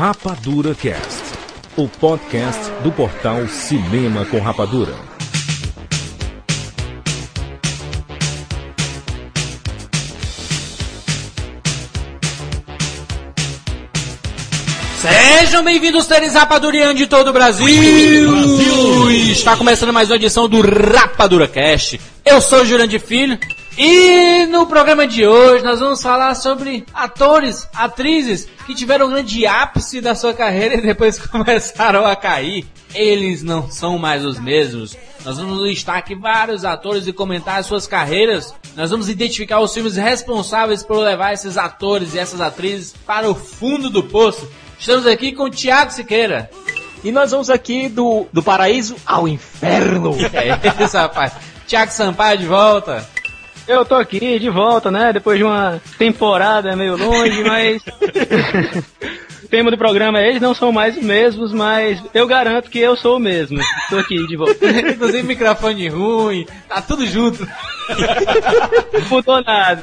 Rapadura Cast, o podcast do portal Cinema com Rapadura. Sejam bem-vindos, seres rapadurianos de todo o Brasil. Brasil! Está começando mais uma edição do Rapadura Cast. Eu sou o Jurandir Filho e no programa de hoje nós vamos falar sobre atores, atrizes que tiveram um grande ápice da sua carreira e depois começaram a cair. Eles não são mais os mesmos. Nós vamos listar aqui vários atores e comentar as suas carreiras. Nós vamos identificar os filmes responsáveis por levar esses atores e essas atrizes para o fundo do poço. Estamos aqui com o Thiago Siqueira. E nós vamos aqui do, do paraíso ao inferno. É isso, rapaz. Thiago Sampaio de volta. Eu tô aqui de volta, né? Depois de uma temporada meio longe, mas. o tema do programa é eles não são mais os mesmos, mas eu garanto que eu sou o mesmo. Tô aqui de volta. Inclusive microfone ruim, tá tudo junto. Não mudou nada.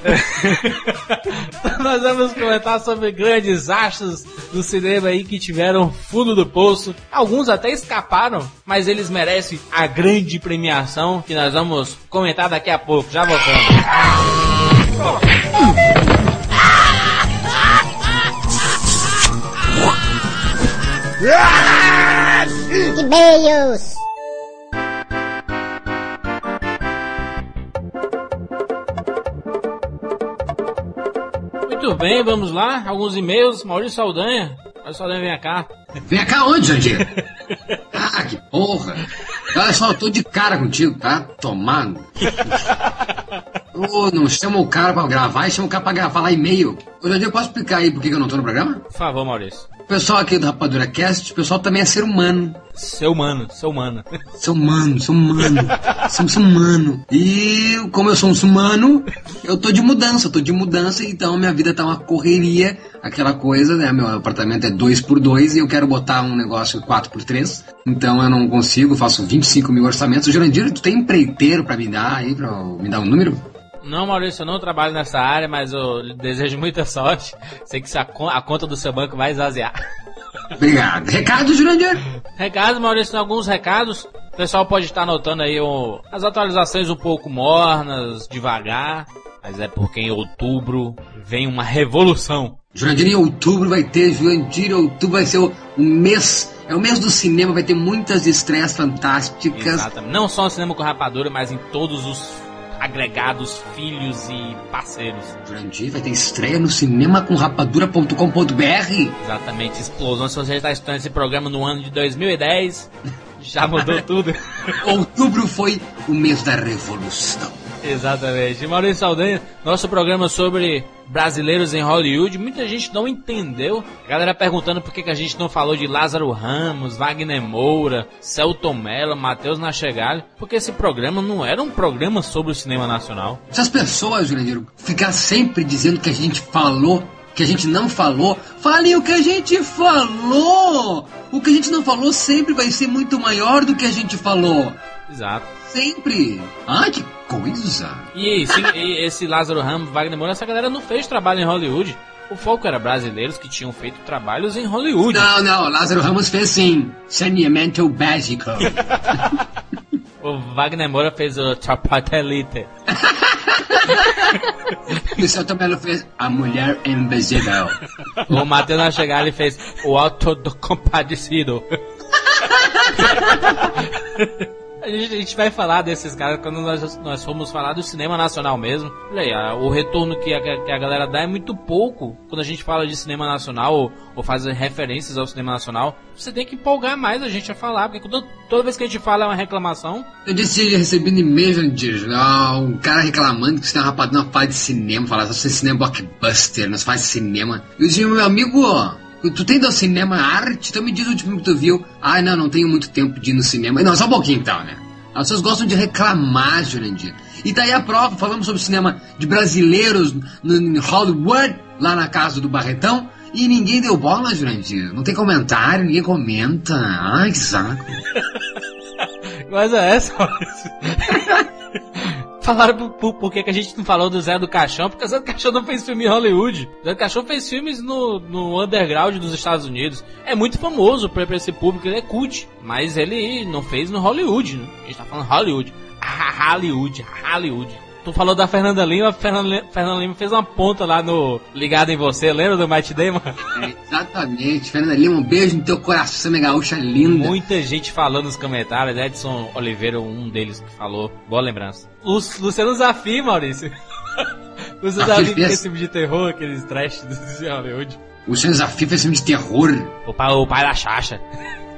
Nós vamos comentar sobre grandes astros do cinema aí que tiveram fundo do poço. Alguns até escaparam, mas eles merecem a grande premiação que nós vamos comentar daqui a pouco. Já voltamos. E-mails. Muito bem, vamos lá. Alguns e-mails. Maurício Saldanha. Maurício Saldanha, vem cá. Vem cá onde, Jandir? Ah, que porra! Olha só, eu tô de cara contigo, tá? Tomando. Ô, não chama o cara pra gravar e chama o cara pra gravar falar e-mail. Ô, Jandir, posso explicar aí por que eu não tô no programa? Por favor, Maurício. O pessoal aqui do Rapadura Cast, o pessoal também é ser humano. Seu humano, seu humano. Ser humano, ser humano. Somos humano. E como eu sou um humano, eu tô de mudança, eu tô de mudança, então minha vida tá uma correria, aquela coisa, né? Meu apartamento é 2 por 2 e eu quero botar um negócio 4 por 3 então eu não consigo, faço 25 mil orçamentos. Jurandir, tu tem empreiteiro pra me dar aí, pra me dar um número? Não, Maurício, eu não trabalho nessa área, mas eu desejo muita sorte. Sei que a, con a conta do seu banco vai esvaziar. Obrigado. Recado, Jurandir? Recados, Maurício, alguns recados. O pessoal pode estar notando aí o, as atualizações um pouco mornas, devagar. Mas é porque em outubro vem uma revolução. Jurandir, em outubro vai ter, Jurandir, outubro vai ser o, o mês, é o mês do cinema, vai ter muitas estreias fantásticas. Exatamente. Não só no cinema com rapadura, mas em todos os agregados, filhos e parceiros. Jurandir, vai ter estreia no cinema com rapadura.com.br. Exatamente, explosão. Se você está estudando esse programa no ano de 2010, já mudou tudo. Outubro foi o mês da revolução. Exatamente. Maurício Saldanha, nosso programa sobre brasileiros em Hollywood, muita gente não entendeu. A galera perguntando por que, que a gente não falou de Lázaro Ramos, Wagner Moura, Celton Mello, Matheus Nachegalho, porque esse programa não era um programa sobre o cinema nacional. Se as pessoas, Jurandir, ficar sempre dizendo que a gente falou que a gente não falou, falem o que a gente falou! O que a gente não falou sempre vai ser muito maior do que a gente falou. Exato. Sempre! Ai, que coisa! E esse, e esse Lázaro Ramos, Wagner Moura, essa galera não fez trabalho em Hollywood. O foco era brasileiros que tinham feito trabalhos em Hollywood. Não, não, Lázaro Ramos fez sim. Saneamento básico. o Wagner Moura fez o Trapatelite. e o Celto Mello fez A Mulher Invisível. O Matheus Nachegali fez O Auto do Compadecido. A gente, a gente, vai falar desses caras quando nós, nós formos falar do cinema nacional mesmo. Aí, a, o retorno que a, que a galera dá é muito pouco quando a gente fala de cinema nacional ou, ou faz referências ao cinema nacional. Você tem que empolgar mais a gente a falar, porque toda, toda vez que a gente fala é uma reclamação. Eu disse recebendo e-mail, Jandir, um cara reclamando que você tem uma rapadura fala de cinema, falar só cinema blockbuster, nós faz cinema. Eu disse, meu amigo, Tu tem do cinema arte? Então me diz o último que tu viu. Ai, não, não tenho muito tempo de ir no cinema. Não, só um pouquinho então, né? As pessoas gostam de reclamar, Jurandir. E daí a prova, falamos sobre cinema de brasileiros em Hollywood, lá na casa do Barretão, e ninguém deu bola, Jurandir. Não tem comentário, ninguém comenta. Ai, que saco. Mas é essa, Falaram por, por, por que, a gente não falou do Zé do Caixão, porque o Zé do Caixão não fez filme em Hollywood. O Zé do Caixão fez filmes no, no underground dos Estados Unidos. É muito famoso pra, pra esse público, ele é cult. Mas ele não fez no Hollywood, né? A gente tá falando Hollywood. Hollywood, Hollywood. Tu falou da Fernanda Lima, Fernanda, Fernanda Lima fez uma ponta lá no Ligado em Você, lembra do Matt Damon? É, exatamente, Fernanda Lima, um beijo no teu coração, minha gaúcha linda. Muita gente falando nos comentários, Edson Oliveira, um deles que falou, boa lembrança. O Luciano Zafi, Maurício. Luciano Zafi fez filme de terror, aqueles trash do Hollywood. O Luciano Zafi fez filme de terror. O pai, o pai da Chacha.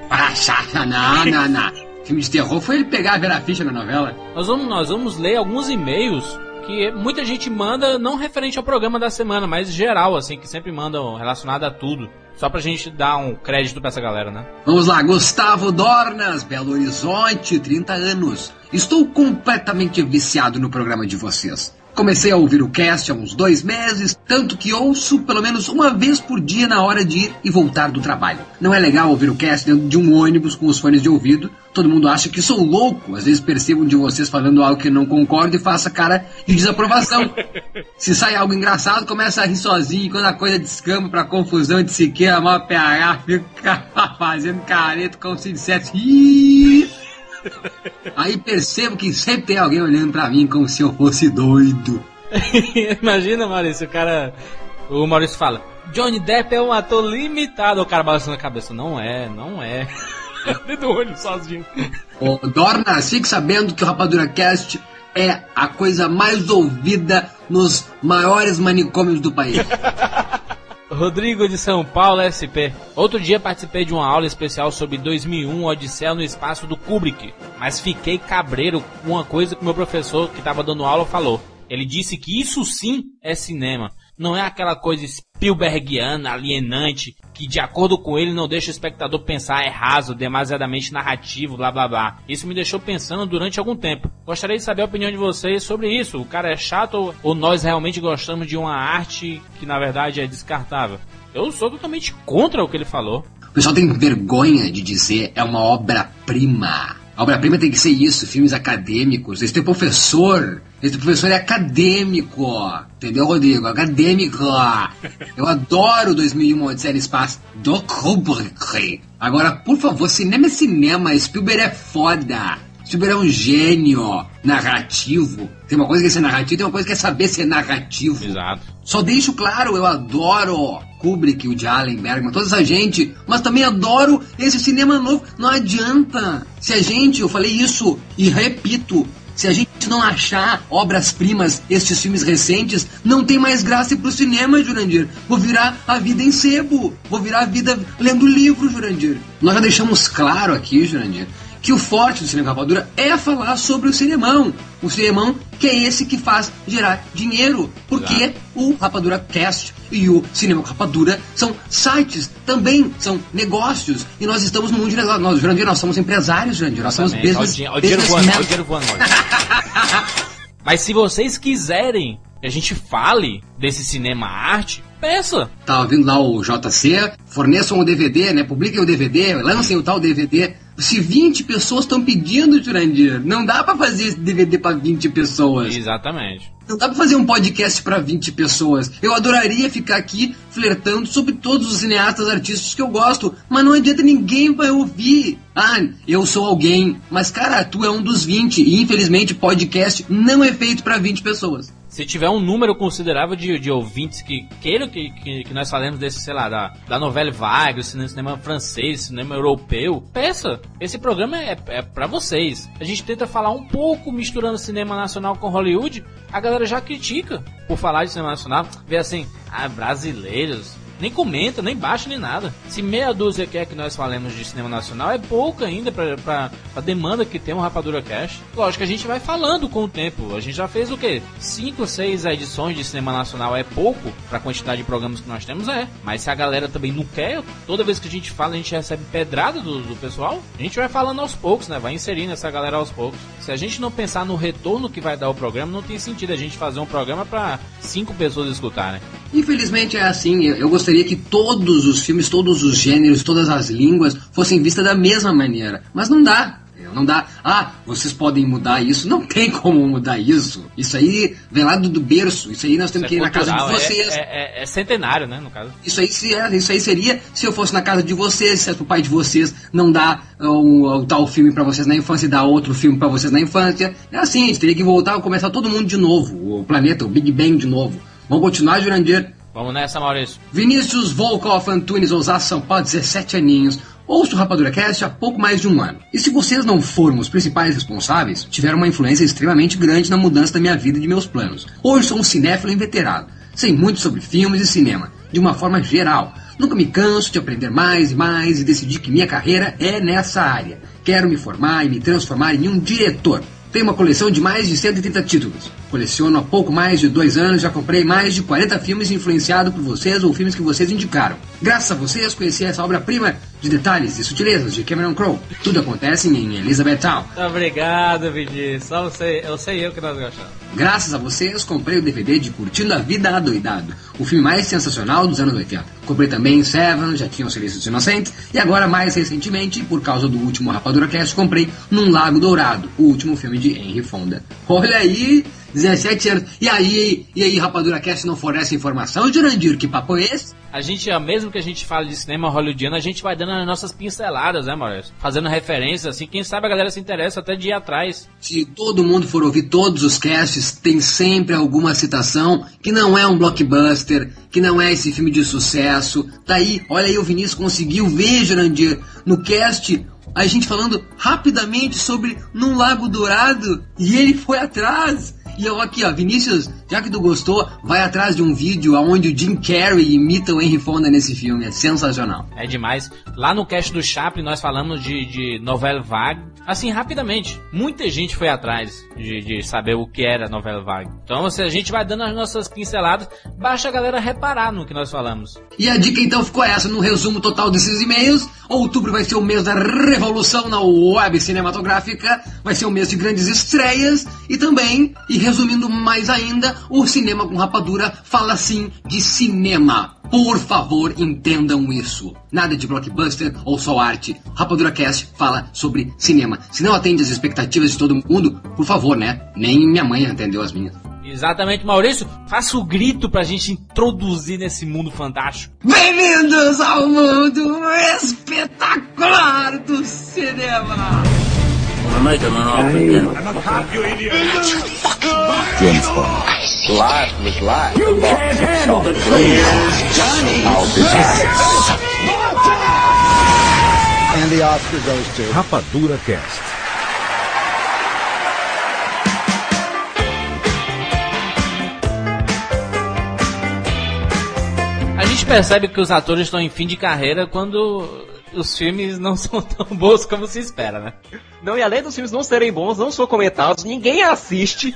Para Chacha, não, não, não filme de terror foi ele pegar a Vera Fischer na novela. Nós vamos, nós vamos ler alguns e-mails que muita gente manda, não referente ao programa da semana, mas geral, assim, que sempre mandam relacionado a tudo. Só pra gente dar um crédito pra essa galera, né? Vamos lá, Gustavo Dornas, Belo Horizonte, 30 anos. Estou completamente viciado no programa de vocês. Comecei a ouvir o cast há uns dois meses, tanto que ouço pelo menos uma vez por dia na hora de ir e voltar do trabalho. Não é legal ouvir o cast dentro de um ônibus com os fones de ouvido. Todo mundo acha que sou louco. Às vezes percebo de vocês falando algo que não concordo e faço cara de desaprovação. Se sai algo engraçado, começa a rir sozinho. E quando a coisa descamba pra confusão de sequer, a maior PH fica fazendo careta como se dissesse. Aí percebo que sempre tem alguém olhando para mim como se eu fosse doido. Imagina, Maurício, o cara. O Maurício fala: Johnny Depp é um ator limitado. O cara balançando a cabeça: Não é, não é. Dentro do olho sozinho. Dorna, fique sabendo que o Rapadura Cast é a coisa mais ouvida nos maiores manicômios do país. Rodrigo de São Paulo, SP. Outro dia participei de uma aula especial sobre 2001 Odisseia no Espaço do Kubrick, mas fiquei cabreiro com uma coisa que meu professor que estava dando aula falou. Ele disse que isso sim é cinema. Não é aquela coisa Spielbergiana, alienante, que de acordo com ele não deixa o espectador pensar é raso, demasiadamente narrativo, blá blá blá. Isso me deixou pensando durante algum tempo. Gostaria de saber a opinião de vocês sobre isso. O cara é chato ou nós realmente gostamos de uma arte que na verdade é descartável? Eu sou totalmente contra o que ele falou. O pessoal tem vergonha de dizer é uma obra-prima. A obra-prima tem que ser isso, filmes acadêmicos. Esse teu professor, esse professor é acadêmico, entendeu, Rodrigo? Acadêmico. Eu adoro 2001 Odisseia no Espaço do Kubrick. Agora, por favor, cinema é cinema. Spielberg é foda. Spielberg é um gênio narrativo. Tem uma coisa que é ser narrativo, tem uma coisa que é saber ser narrativo. Exato. Só deixo claro, eu adoro Kubrick, o de Allen Bergman, toda essa gente, mas também adoro esse cinema novo. Não adianta. Se a gente, eu falei isso e repito, se a gente não achar obras-primas, estes filmes recentes, não tem mais graça pro cinema, Jurandir. Vou virar a vida em sebo. Vou virar a vida lendo livro, Jurandir. Nós já deixamos claro aqui, Jurandir, que o forte do cinema rapadura é falar sobre o cinemão. O cinemão que é esse que faz gerar dinheiro. Porque Exato. o Rapadura Cast e o Cinema Rapadura são sites, também são negócios. E nós estamos no mundo de negócios. Nós, Jurandir, nós somos empresários, Jurandir. Nós somos business, o dinheiro voando, o dinheiro voando. Mas se vocês quiserem que a gente fale desse cinema arte, peça. Tava vindo lá o JC, forneçam o DVD, né? Publiquem o DVD, lancem o tal DVD se 20 pessoas estão pedindo, Jurandir, não dá para fazer esse DVD para 20 pessoas. Exatamente. Não dá pra fazer um podcast para 20 pessoas. Eu adoraria ficar aqui flertando sobre todos os cineastas artistas que eu gosto, mas não adianta ninguém vai ouvir. Ah, eu sou alguém, mas cara, tu é um dos 20 e infelizmente podcast não é feito para 20 pessoas se tiver um número considerável de, de ouvintes que queiram que, que, que, nós falemos desse, sei lá, da, da novela vaga, cinema, cinema francês, cinema europeu, peça. Esse programa é, é para vocês. A gente tenta falar um pouco misturando cinema nacional com Hollywood. A galera já critica por falar de cinema nacional. Vê assim, ah, brasileiros, nem comenta, nem baixa, nem nada. Se meia dúzia quer que nós falemos de cinema nacional, é pouco ainda pra, pra demanda que tem o Rapadura Cash. Lógico a gente vai falando com o tempo. A gente já fez o quê? Cinco, seis edições de cinema nacional é pouco pra quantidade de programas que nós temos? É. Mas se a galera também não quer, toda vez que a gente fala, a gente recebe pedrada do, do pessoal, a gente vai falando aos poucos, né? Vai inserindo essa galera aos poucos. Se a gente não pensar no retorno que vai dar o programa, não tem sentido a gente fazer um programa para cinco pessoas escutarem. Infelizmente é assim. Eu, eu gostaria que todos os filmes, todos os gêneros, todas as línguas fossem vistas da mesma maneira. Mas não dá. entendeu? Não dá, ah, vocês podem mudar isso. Não tem como mudar isso. Isso aí vem lá do, do berço. Isso aí nós temos Isso que é ir na casa de cultural, vocês. É, é- é centenário, né, no caso. Isso aí, se é- isso aí seria se eu fosse na casa de vocês, se o pai de vocês não dá um, um tal filme pra vocês na infância e dá outro filme pra vocês na infância. É assim, a gente teria que voltar e começar todo mundo de novo. O planeta, o Big Bang de novo. Vamos continuar, Jurandir? Vamos nessa, Maurício. Vinícius Volkov Antunes Osasco São Paulo, 17 aninhos. Ouço o Rapadura Cast há pouco mais de um ano. E se vocês não foram os principais responsáveis, tiveram uma influência extremamente grande na mudança da minha vida e de meus planos. Hoje sou um cinéfilo inveterado. Sei muito sobre filmes e cinema, de uma forma geral. Nunca me canso de aprender mais e mais e decidi que minha carreira é nessa área. Quero me formar e me transformar em um diretor. Tenho uma coleção de mais de 130 títulos. Coleciono há pouco mais de dois anos, já comprei mais de 40 filmes influenciados por vocês ou filmes que vocês indicaram. Graças a vocês, conheci essa obra-prima de detalhes e sutilezas de Cameron Crowe. Tudo acontece em Elizabethtown. Obrigado, Vinícius. Só você, eu sei eu que nós gostamos. Graças a vocês, comprei o DVD de Curtindo a Vida Adoidado, o filme mais sensacional dos anos 80. Comprei também Seven, já tinha o Serviço dos Inocentes, e agora, mais recentemente, por causa do último Rapadura Cast, comprei Num Lago Dourado, o último filme de Henry Fonda. Olha aí, 17 anos. E aí, e aí, Rapadura Cast não fornece informação, Jurandir? Que papo é esse? A gente, mesmo que a gente fale de cinema hollywoodiano, a gente vai dando as nossas pinceladas, né, Maurício? Fazendo referências, assim, quem sabe a galera se interessa até de ir atrás. Se todo mundo for ouvir todos os casts, tem sempre alguma citação que não é um blockbuster, que não é esse filme de sucesso. Tá aí, olha aí, o Vinícius conseguiu ver, Jurandir, no cast, a gente falando rapidamente sobre Num Lago Dourado, e ele foi atrás. E eu aqui, ó, Vinícius, já que tu gostou, vai atrás de um vídeo onde o Jim Carrey imita o Henry Fonda nesse filme, é sensacional. É demais. Lá no cast do Chaplin nós falamos de, de novela vague. Assim, rapidamente. Muita gente foi atrás de, de saber o que era novela vague. Então, se a gente vai dando as nossas pinceladas, basta a galera reparar no que nós falamos. E a dica então ficou essa, no resumo total desses e-mails. Outubro vai ser o mês da revolução na web cinematográfica, vai ser o mês de grandes estreias e também, e resumindo mais ainda, o Cinema com Rapadura fala sim de cinema. Por favor, entendam isso. Nada de blockbuster ou só arte. Rapadura Cast fala sobre cinema. Se não atende às expectativas de todo mundo, por favor, né? Nem minha mãe atendeu as minhas. Exatamente, Maurício. Faça o grito pra gente introduzir nesse mundo fantástico. Bem-vindos ao mundo espetacular do cinema! Life was life. You can't handle the truth. Johnny. And the Oscar goes to. Rapadura Cast. A gente percebe que os atores estão em fim de carreira quando os filmes não são tão bons como se espera, né? Não, e além dos filmes não serem bons, não são comentados, ninguém assiste.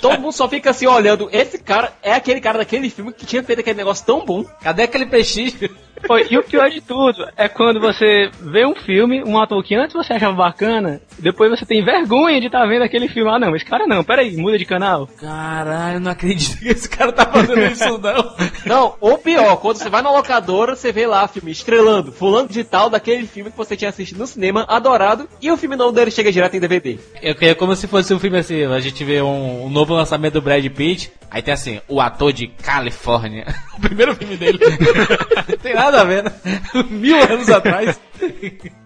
Todo mundo só fica assim olhando. Esse cara é aquele cara daquele filme que tinha feito aquele negócio tão bom. Cadê aquele prestígio? Foi, e o pior de tudo é quando você vê um filme, um ator que antes você achava bacana, depois você tem vergonha de estar vendo aquele filme. Ah, não, esse cara não, peraí, muda de canal. Caralho, não acredito que esse cara tá fazendo isso, não. Não, ou pior, quando você vai na locadora, você vê lá filme estrelando, fulano de tal daquele filme que você tinha assistido no cinema, adorado, e o filme novo dele chega direto em DVD. Eu queria como se fosse um filme assim, a gente vê um, um novo lançamento do Brad Pitt, aí tem assim, o ator de Califórnia. o primeiro filme dele. tem nada a ver, né? Mil anos atrás.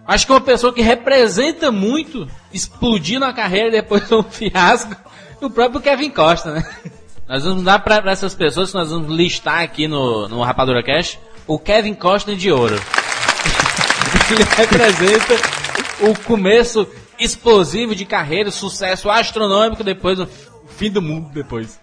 Acho que uma pessoa que representa muito explodir na carreira e depois um fiasco, o próprio Kevin Costa, né? Nós vamos dar pra, pra essas pessoas que nós vamos listar aqui no, no Rapadura Cash o Kevin Costa de ouro. Ele representa o começo explosivo de carreira, sucesso astronômico depois do fim do mundo depois.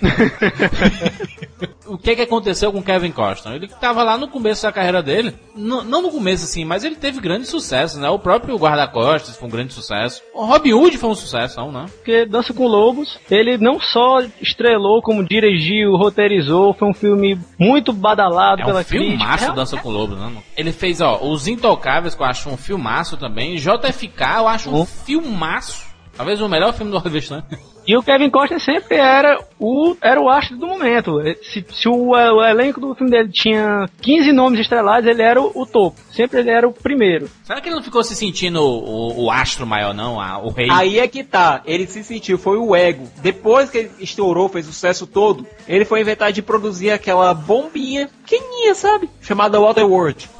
o que que aconteceu com o Kevin Costner? Ele estava lá no começo da carreira dele, não no começo assim, mas ele teve grandes sucessos, né? O próprio Guarda-Costas foi um grande sucesso. O Robin Hood foi um sucesso, não, né? Porque Dança com Lobos, ele não só estrelou, como dirigiu, roteirizou, foi um filme muito badalado É pela um filmaço crítica. Dança com Lobos, né? Ele fez, ó, Os Intocáveis, que eu acho um filmaço também. JFK, eu acho um Oh. filmaço. Talvez o melhor filme do Oliver Stone. E o Kevin Costner sempre era o, era o astro do momento. Se, se o, o elenco do filme dele tinha 15 nomes estrelados, ele era o, o topo. Sempre ele era o primeiro. Será que ele não ficou se sentindo o, o, o astro maior, não? A- o rei? Aí é que tá, ele se sentiu, foi o ego. Depois que ele estourou, fez o sucesso todo, ele foi inventar de produzir aquela bombinha pequenininha, sabe? Chamada Waterworld.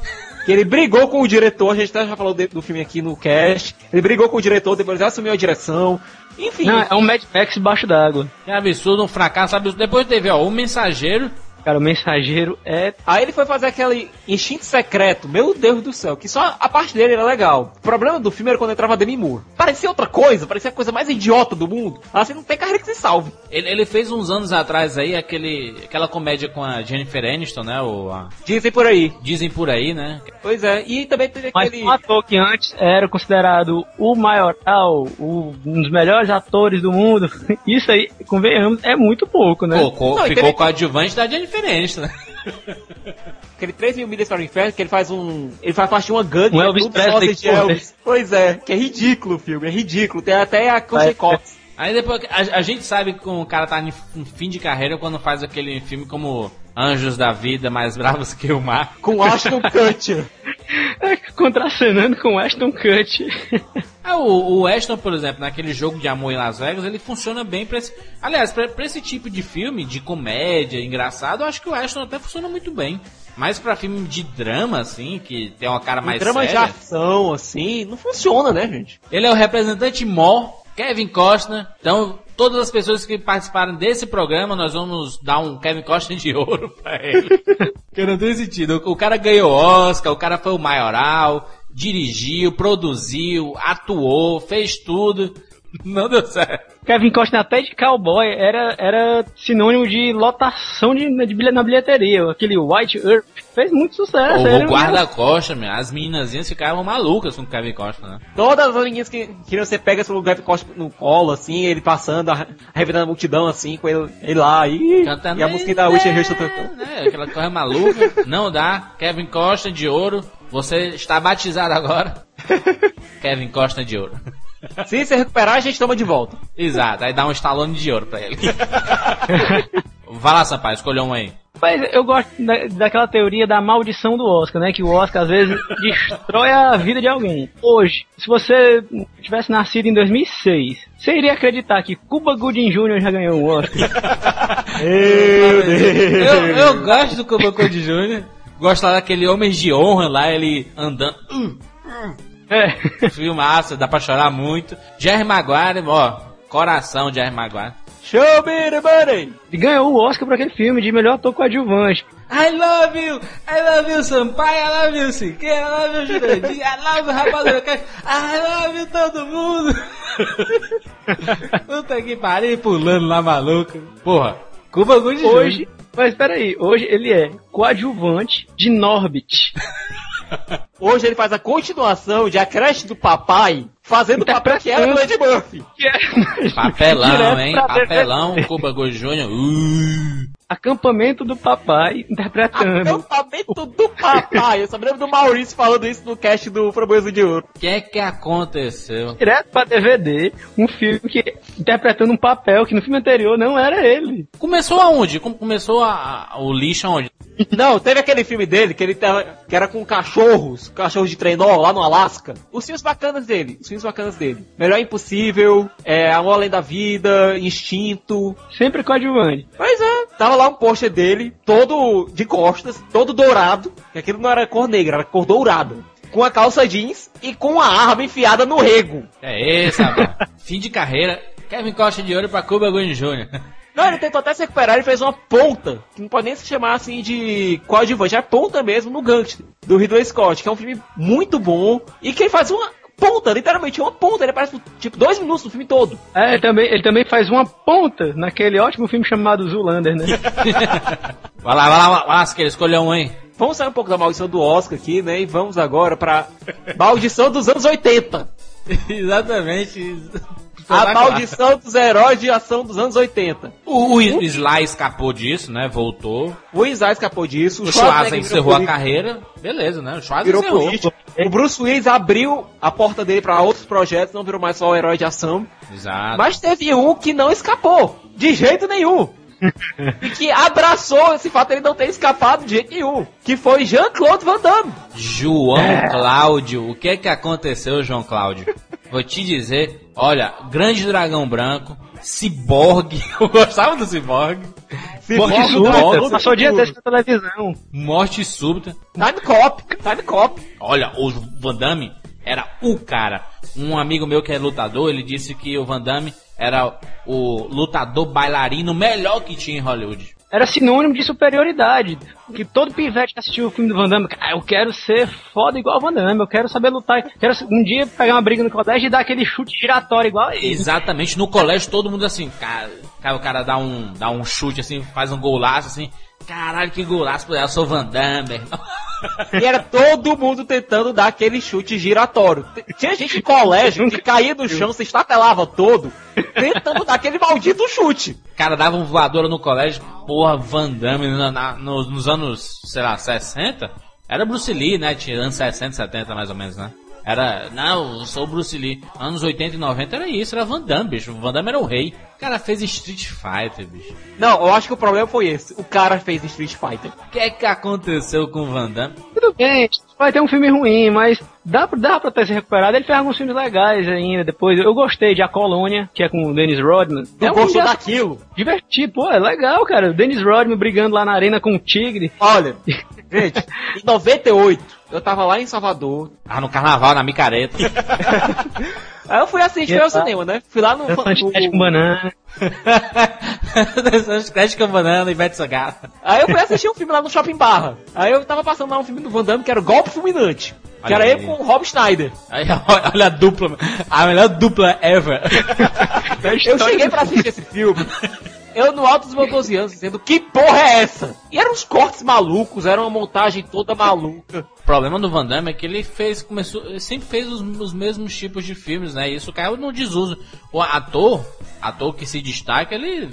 Que ele brigou com o diretor, a gente até já falou do filme aqui no cast. Ele brigou com o diretor, depois ele assumiu a direção. Enfim, Não, é um Mad Max debaixo d'água. Que absurdo, um fracasso absurdo. Depois teve, ó, o mensageiro. Cara, o mensageiro é. Aí ele foi fazer aquele instinto secreto, meu Deus do céu, que só a parte dele era legal. O problema do filme era quando entrava Demi Moore. Parecia outra coisa, parecia a coisa mais idiota do mundo. Assim, não tem carreira que se salve. Ele, ele fez uns anos atrás aí aquele, aquela comédia com a Jennifer Aniston, né? O, a- Dizem por aí. dizem por aí, né? Pois é, e também teve Mas aquele... um ator que antes era considerado o maioral, o, um dos melhores atores do mundo, isso aí, convenhamos, é muito pouco, né? Pô, co- Não, ficou teve- com a adjuvante da Jennifer Aniston, né? Aquele 3 mil milhas para o inferno, que ele faz um. Ele faz parte de uma gangue. Um Elvis Presley, de. Elvis. Pois é, que é ridículo o filme, é ridículo. Tem até a Vai. Cox. Aí depois, a, a gente sabe que o cara tá em fim de carreira quando faz aquele filme como Anjos da Vida, mais bravos que o mar. Com Ashton Kutcher. É, contracenando com Ashton Kutcher. Ah, o, o Ashton, por exemplo, naquele jogo de amor em Las Vegas, ele funciona bem pra esse. Aliás, pra, pra esse tipo de filme, de comédia, engraçado, eu acho que o Ashton até funciona muito bem. Mas pra filme de drama, assim, que tem uma cara Um mais drama de séria. ação, assim, não funciona, né, gente? Ele é o representante mó, Kevin Costner. Então, todas as pessoas que participaram desse programa, nós vamos dar um Kevin Costner de ouro pra ele. que não tem sentido. O cara ganhou Oscar, o cara foi o maioral, dirigiu, produziu, atuou, fez tudo. Não deu certo. Kevin Costner até de cowboy era, era sinônimo de lotação de, de na bilheteria. Aquele White Earth fez muito sucesso. O, o guarda-costa, meu, as meninazinhas ficavam malucas com o Kevin Costner, né? Todas as meninas que queriam ser pegas pelo Kevin Costner no colo, assim, ele passando, a- arrebenando a multidão, assim, com ele, ele lá, e, Cantando. e a música da Whitney Houston tocando. É, aquela coisa maluca. Não dá. Kevin Costner de ouro. Você está batizado agora. Kevin Costner de ouro. Se se recuperar, a gente toma de volta. Exato, aí dá um estalone de ouro pra ele. Vai lá, Sampaio, escolheu um aí. Mas eu gosto da, daquela teoria da maldição do Oscar, né? Que o Oscar às vezes destrói a vida de alguém. Hoje, se você tivesse nascido em 2006, você iria acreditar que Cuba Gooding Jr. já ganhou um Oscar? Eu, eu gosto do Cuba Code Jr. Gosto lá daquele Homens de Honra lá, ele andando. Uh, é. filmaço, dá pra chorar muito. Jerry Maguire, ó, coração de Jerry Maguire. Show me the money! E ganhou o Oscar por aquele filme de melhor ator coadjuvante. I love you, I love you Sampaio, I love you Siqueira, I love you Jurandir, I love you Rapadura Caixa, I love you todo mundo. Puta que pariu, pulando lá maluco. Porra, Cuba Good Jr. Hoje, mas peraí, hoje ele é coadjuvante de Norbit. Hoje ele faz a continuação de A Creche do Papai, fazendo o papel que era do Ed Murphy. Que é Papelão, hein? Papelão. Cuba Good Jr. Uh. Acampamento do Papai interpretando. Acampamento do Papai. Eu só me lembro do Maurício falando isso no cast do Framboesa de Ouro. O que é que aconteceu? Direto pra DVD, um filme que interpretando um papel que no filme anterior não era ele. Começou aonde? Como começou a, a- o lixo aonde? Não, teve aquele filme dele que ele tava, que era com cachorros, cachorros de trenó lá no Alasca. Os filmes bacanas dele, os filmes bacanas dele. Melhor Impossível, é, Amor Além da Vida, Instinto. Sempre coadjuvante. Pois é, tava lá um pôster dele, todo de costas, todo dourado, que aquilo não era cor negra, era cor dourada. Com a calça jeans e com a arma enfiada no rego. É esse, rapaz. Fim de carreira. Kevin Costa de ouro pra Cuba Gooding Jr. Não, ele tentou até se recuperar, ele fez uma ponta, que não pode nem se chamar assim de coadjuvante, é ponta mesmo no Gangster, do Ridley Scott, que é um filme muito bom, e que ele faz uma ponta, literalmente uma ponta, ele aparece tipo dois minutos no filme todo. É, ele também, ele também faz uma ponta naquele ótimo filme chamado Zulander, né? Vai lá, vai lá, Siqueira, escolheu um, hein? Vamos sair um pouco da maldição do Oscar aqui, né, e vamos agora pra maldição dos anos 80. Exatamente. A maldição dos heróis de ação dos anos 80. O, o Sly escapou disso, né? Voltou. O Isaac escapou disso. O Schwarzenegger virou encerrou a carreira. Beleza, né? O Schwarzenegger Virou encerrou. político. O Bruce Willis abriu a porta dele pra outros projetos, não virou mais só o herói de ação. Exato. Mas teve um que não escapou. De jeito nenhum. E que abraçou esse fato de ele não ter escapado de jeito nenhum. Que foi Jean-Claude Van Damme. João Cláudio. O que é que aconteceu, João Cláudio? Vou te dizer, olha, Grande Dragão Branco, Cyborg, eu gostava do Cyborg. Morte Cyborg, súbita. Morte, Passou o dia desse na televisão. morte súbita. Time Cop. Time Cop. Olha, o Van Damme era o cara. Um amigo meu que é lutador, ele disse que o Van Damme era o lutador bailarino melhor que tinha em Hollywood. Era sinônimo de superioridade. Que todo pivete que assistiu o filme do Van Damme, cara, eu quero ser foda igual o Van Damme, eu quero saber lutar, quero um dia pegar uma briga no colégio e dar aquele chute giratório igual a ele. Exatamente, no colégio todo mundo assim, cara, cara, o cara dá um, dá um chute assim, faz um golaço assim, caralho, que golaço, eu sou Van Damme. E era todo mundo tentando dar aquele chute giratório. Tinha gente em colégio que caía do chão, se estatelava todo, tentando dar aquele maldito chute. Cara dava um voadora no colégio, porra, Van Damme na- na- nos, nos anos, sei lá, 60, era Bruce Lee, né, tinha anos 60, 70 mais ou menos, né. Era, não, eu sou Bruce Lee. Anos 80 e 90 era isso, era Van Damme, bicho. Van Damme era o rei. O cara fez Street Fighter, bicho. Não, eu acho que o problema foi esse. O cara fez Street Fighter. O que é que aconteceu com o Van Damme? Tudo bem, vai ter um filme ruim, mas dá, pra- dá pra ter se recuperado. Ele fez alguns filmes legais ainda depois. Eu gostei de A Colônia, que é com o Dennis Rodman. Tu é um gostou daquilo? divertido, pô, é legal, cara. O Dennis Rodman brigando lá na arena com o tigre. Olha, gente, em 98, eu tava lá em Salvador. Ah, no carnaval, na micareta. Aí eu fui assistir ao cinema, né? Fui lá no. Dançante no- com banana. Crédito com banana e Ivete Sangalo. Aí eu fui assistir um filme lá no Shopping Barra. Aí eu tava passando lá um filme do Van Damme que era o Golpe Fulminante. Que Olha era aí. ele com o Rob Schneider. Aí, olha a dupla, a melhor dupla ever. Eu cheguei pra assistir esse filme. Eu no alto dos meus 12 anos dizendo que porra é essa? E eram uns cortes malucos, era uma montagem toda maluca. O problema do Van Damme é que ele fez, começou, sempre fez os, os mesmos tipos de filmes, né? E isso caiu no desuso. O ator, ator que se destaca, ele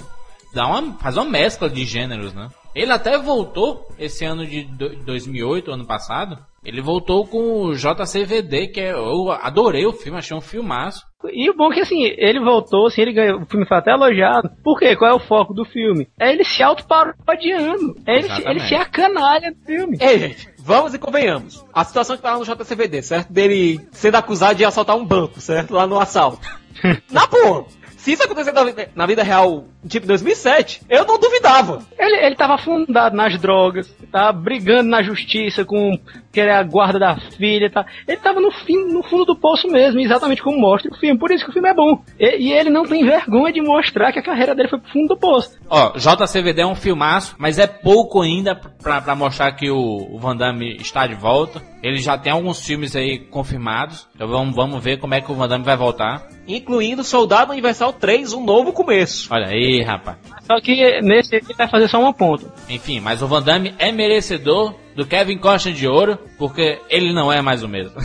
dá uma, faz uma mescla de gêneros, né? Ele até voltou esse ano de do- 2008, ano passado. Ele voltou com o JCVD, que é, eu adorei o filme, achei um filmaço. E o bom é que assim, ele voltou, assim, ele ganhou, o filme foi até elogiado. Por quê? Qual é o foco do filme? É ele se autoparodiando. É ele, se- ele ser a canalha do filme. Ei, gente, vamos e convenhamos. A situação que tava no JCVD, certo? Dele sendo acusado de assaltar um banco, certo? Lá no assalto. Na boa. Se isso acontecer na vida, na vida real, tipo 2007, eu não duvidava. Ele, ele tava afundado nas drogas, tava brigando na justiça com que era a guarda da filha, tá? Ele tava no, fim, no fundo do poço mesmo, exatamente como mostra o filme. Por isso que o filme é bom. E, e ele não tem vergonha de mostrar que a carreira dele foi pro fundo do poço. Ó, JCVD é um filmaço, mas é pouco ainda pra, pra mostrar que o, o Van Damme está de volta. Ele já tem alguns filmes aí confirmados. Então vamos, vamos ver como é que o Van Damme vai voltar. Incluindo Soldado Universal 3, um novo começo. Olha aí, rapaz. Só que nesse ele vai fazer só uma ponta. Enfim, mas o Van Damme é merecedor do Kevin Costner de ouro, porque ele não é mais o mesmo.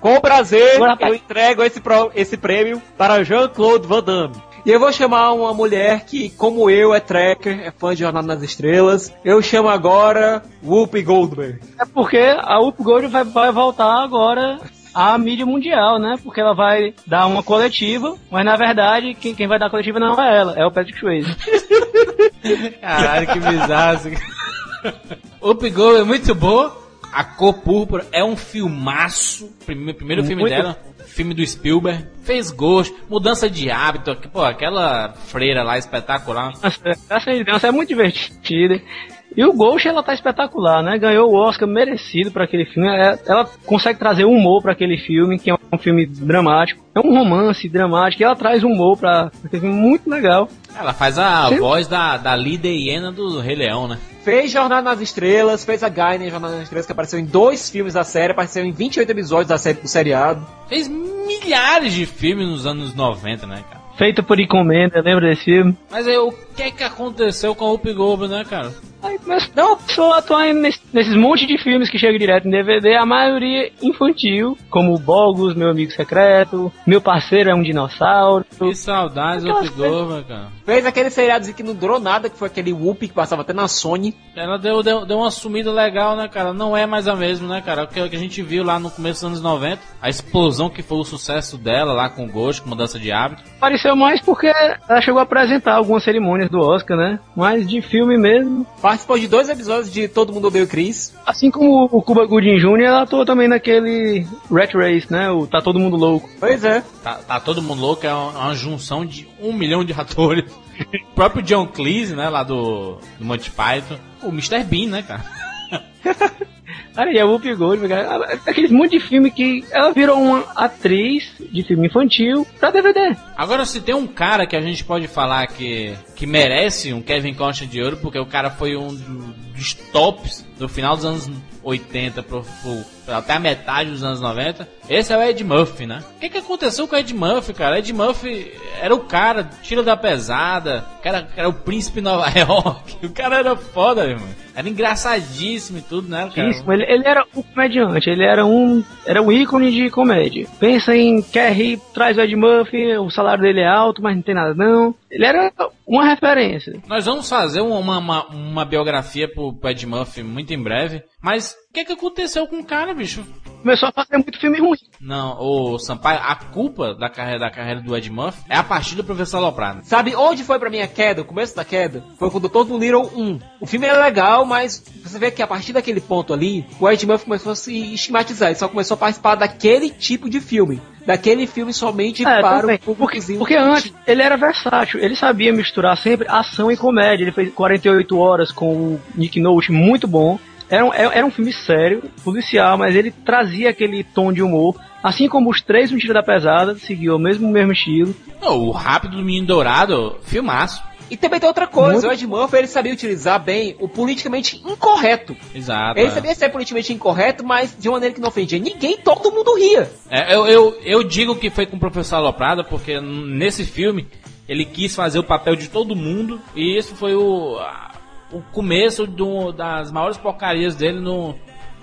Com prazer, Agora eu entrego esse, pro- esse prêmio para Jean-Claude Van Damme. E eu vou chamar uma mulher que, como eu, é tracker, é fã de Jornada nas Estrelas. Eu chamo agora Whoopi Goldberg. É porque a Up Gold vai, vai voltar agora à mídia mundial, né? Porque ela vai dar uma coletiva, mas na verdade quem, quem vai dar a coletiva não é ela, é o Patrick Swayze. Caralho, que bizarro. assim. Up Go é muito boa. A Cor Púrpura é um filmaço. Primeiro, primeiro filme Muito dela. Filme do Spielberg. Fez gosto. Mudança de hábito. Pô, aquela freira lá espetacular. Essa dança é muito divertida. E o Ghost, ela tá espetacular, né? Ganhou o Oscar merecido para aquele filme. É- Ela consegue trazer humor para aquele filme, que é um filme dramático. É um romance dramático e ela traz humor pra aquele filme muito legal. Ela faz a voz da, da líder hiena do Rei Leão, né? Fez Jornada nas Estrelas, fez a Guy em Jornada nas Estrelas, que apareceu em dois filmes da série, apareceu em 28 episódios da série do seriado. Fez milhares de filmes nos anos 90, né, cara? Feita por encomenda, lembra desse filme? Mas aí, o que é que aconteceu com o Up Goldberg, né, cara? Aí Mas não, só atuar nesse- nesses monte de filmes que chegam direto em DVD, a maioria infantil, como o Bogus, Meu Amigo Secreto, Meu Parceiro é um Dinossauro. Que saudades, Opidova, cara. Fez aquele seriadozinho que não durou nada, que foi aquele Whoop que passava até na Sony. Ela deu, deu, deu uma sumida legal, né, cara? Não é mais a mesma, né, cara? O que, o que a gente viu lá no começo dos anos 90, a explosão que foi o sucesso dela lá com o Ghost, com mudança de hábito. Apareceu mais porque ela chegou a apresentar algumas cerimônias do Oscar, né? Mas de filme mesmo. Participou de dois episódios de Todo Mundo Odeia o Chris. Assim como o Cuba Gooding Jr., ela atuou também naquele Rat Race, né? O Tá Todo Mundo Louco. Pois é. Tá, tá todo mundo louco, é uma, uma junção de um milhão de atores. o próprio John Cleese, né, lá do, do Monty Python. O Mr. Bean, né, cara? Cara, e a Whoopi Goldberg, aqueles monte de filme que ela virou uma atriz de filme infantil pra DVD. Agora, se tem um cara que a gente pode falar que, que merece um Kevin Costner de ouro, porque o cara foi um do- dos tops do final dos anos 80 pro, pro- até a metade dos anos 90, esse é o Ed Murphy, né? O que, que aconteceu com o Ed Murphy, cara? Ed Murphy era o cara, tira da pesada, o cara era o príncipe Nova York, o cara era foda, meu irmão. Era engraçadíssimo e tudo, né, cara? Isso, ele, ele era um comediante, ele era um era um ícone de comédia. Pensa em quer rir, traz o Ed Murphy, o salário dele é alto, mas não tem nada não. Ele era uma referência. Nós vamos fazer uma, uma, uma biografia pro Ed Murphy muito em breve, mas que, que aconteceu com o cara, bicho? Começou a fazer muito filme ruim. Não, o Sampaio, a culpa da carreira, da carreira do Ed Murphy é a partir do Professor Loprado. Sabe onde foi pra mim a queda, o começo da queda? Foi com o Dr. Dolittle 1. O filme era legal, mas você vê que a partir daquele ponto ali, o Ed Murphy começou a se estigmatizar. Ele só começou a participar daquele tipo de filme. Daquele filme somente É, para também. o porque, públicozinho. porque antes ele era versátil, ele sabia misturar sempre ação e comédia. Ele fez 48 horas com o Nick Nolte, muito bom. Era um, era um filme sério, policial, mas ele trazia aquele tom de humor. Assim como os três Tiro da Pesada, seguiu o mesmo, mesmo estilo. Não, o Rápido do Menino Dourado, filmaço. E também tem outra coisa, Muito- o Ed Murphy ele sabia utilizar bem o politicamente incorreto. Exato. Ele é. sabia ser politicamente incorreto, mas de uma maneira que não ofendia ninguém, todo mundo ria. É, eu, eu, eu digo que foi com o Professor Aloprado, porque nesse filme ele quis fazer o papel de todo mundo, e isso foi o, o começo do- das maiores porcarias dele no,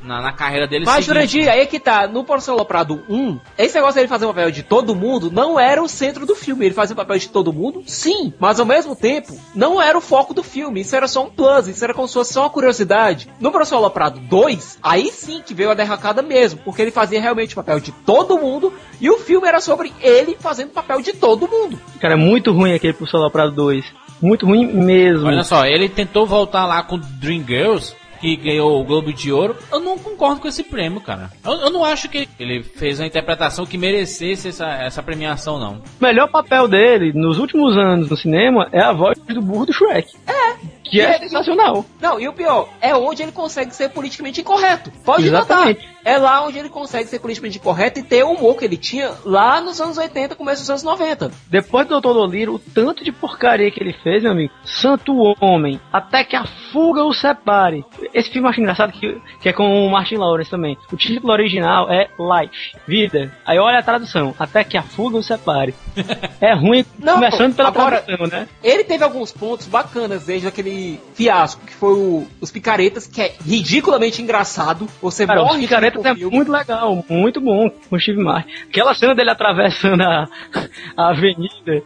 na, na carreira dele. Mas. Jurandir, aí é que tá, no Porção Loprado 1, esse negócio dele fazer o papel de todo mundo não era o centro do filme. Ele fazia o papel de todo mundo, sim, mas ao mesmo tempo, não era o foco do filme. Isso era só um plus, isso era como se fosse só uma curiosidade. No Porção Loprado 2, aí sim que veio a derracada mesmo, porque ele fazia realmente o papel de todo mundo, e o filme era sobre ele fazendo o papel de todo mundo. Cara, é muito ruim aquele pro Solar Prado 2. Muito ruim mesmo. Olha só, ele tentou voltar lá com Dreamgirls, que ganhou o Globo de Ouro. Eu não concordo com esse prêmio, cara. Eu, eu não acho que ele fez uma interpretação que merecesse essa, essa premiação, não. O melhor papel dele nos últimos anos no cinema é a voz do burro do Shrek. É. Que é sensacional. Não, e o pior, é onde ele consegue ser politicamente incorreto. Pode Exatamente. notar. É lá onde ele consegue ser politicamente incorreto e ter o humor que ele tinha lá nos anos 80, começo dos anos 90. Depois do Dr. Dolittle, o tanto de porcaria que ele fez, meu amigo. Santo Homem. Até que a fuga o separe. Esse filme eu acho engraçado que, que é com o Martin Lawrence também. O título original é Life. Vida. Aí olha a tradução. Até que a fuga o separe. É ruim, Não, começando pela agora- tradução, né? Ele teve alguns pontos bacanas desde aquele fiasco, que foi o, os Picaretas, que é ridiculamente engraçado. Você Cara, os morre rir picaretas é muito legal, muito bom com o Steve Martin. Aquela cena dele atravessando a, a avenida,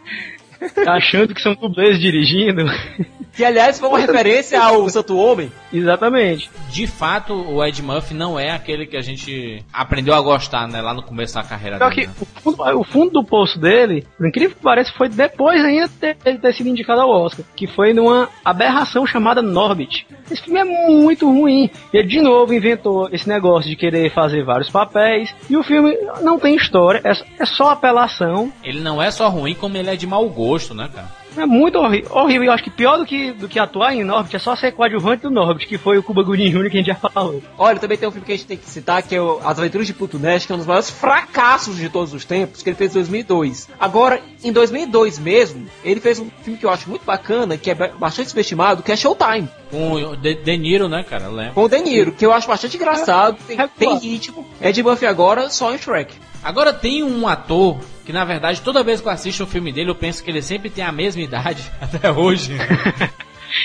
achando que são dublês dirigindo. Que, aliás, foi uma referência ao Santo Homem. Exatamente. De fato, o Ed Murphy não é aquele que a gente aprendeu a gostar, né, lá no começo da carreira Só dele. que né? o fundo, o fundo do poço dele, por incrível que pareça, foi depois ainda de ele ter sido indicado ao Oscar, que foi numa aberração chamada Norbit. Esse filme é muito ruim. Ele de novo inventou esse negócio de querer fazer vários papéis, e o filme não tem história, é, é só apelação. Ele não é só ruim, como ele é de mau gosto, né, cara? É muito horrível. Eu acho que pior do que, do que atuar em Norbit é só ser coadjuvante do Norbit, que foi o Cuba Gooding Jr. que a gente já falou. Olha, também tem um filme que a gente tem que citar, que é o As Aventuras de Pluto Nash, que é um dos maiores fracassos de todos os tempos, que ele fez em 2002. Agora, em 2002 mesmo, ele fez um filme que eu acho muito bacana, que é ba- bastante subestimado, que é Showtime, Com o De, De Niro, né, cara? Com o De Niro, que eu acho bastante engraçado, tem, É, tem claro. ritmo. Ed Murphy agora só em Shrek. Agora tem um ator que, na verdade, toda vez que eu assisto um filme dele, eu penso que ele sempre tem a mesma idade, até hoje.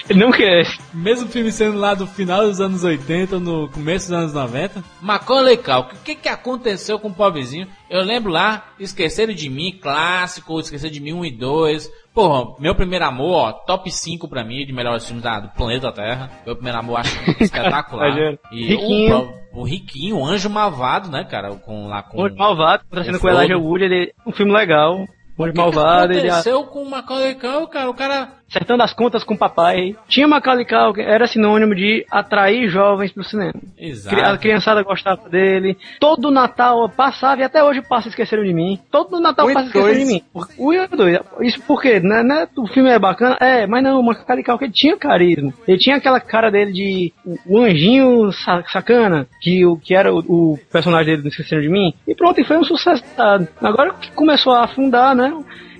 Ele não quer. Mesmo filme sendo lá do final dos anos 80, no começo dos anos 90. Macaulay Culkin, o que que aconteceu com o pobrezinho? Eu lembro lá, Esqueceram de Mim, clássico, Esqueceram de Mim 1 e 2. Porra, meu primeiro amor, ó, top 5 pra mim de melhores filmes da- do planeta Terra. Meu primeiro amor acho espetacular. E Riquinho. O, o Riquinho, o Anjo Malvado, né, cara? Com, lá com... O Anjo Malvado, contracendo o com o Elijah. Wood, ele um filme legal. O Anjo O que, que Malvado, ele aconteceu com o Macaulay Culkin, cara? O cara acertando as contas com o papai. Tinha Macaulay Culkin, era sinônimo de atrair jovens pro cinema. Exato. A criançada gostava dele. Todo Natal passava, e até hoje passa Esqueceram de Mim. Todo Natal passa Esqueceram dois. de Mim. O 1 o 2. Isso por quê? Né, né, o filme é bacana? É, mas não, o Macaulay Culkin tinha carisma. Ele tinha aquela cara dele de o, anjinho sa- sacana, que, o, que era o, o personagem dele do Esqueceram de Mim. E pronto, e foi um sucesso. Agora que começou a afundar, né?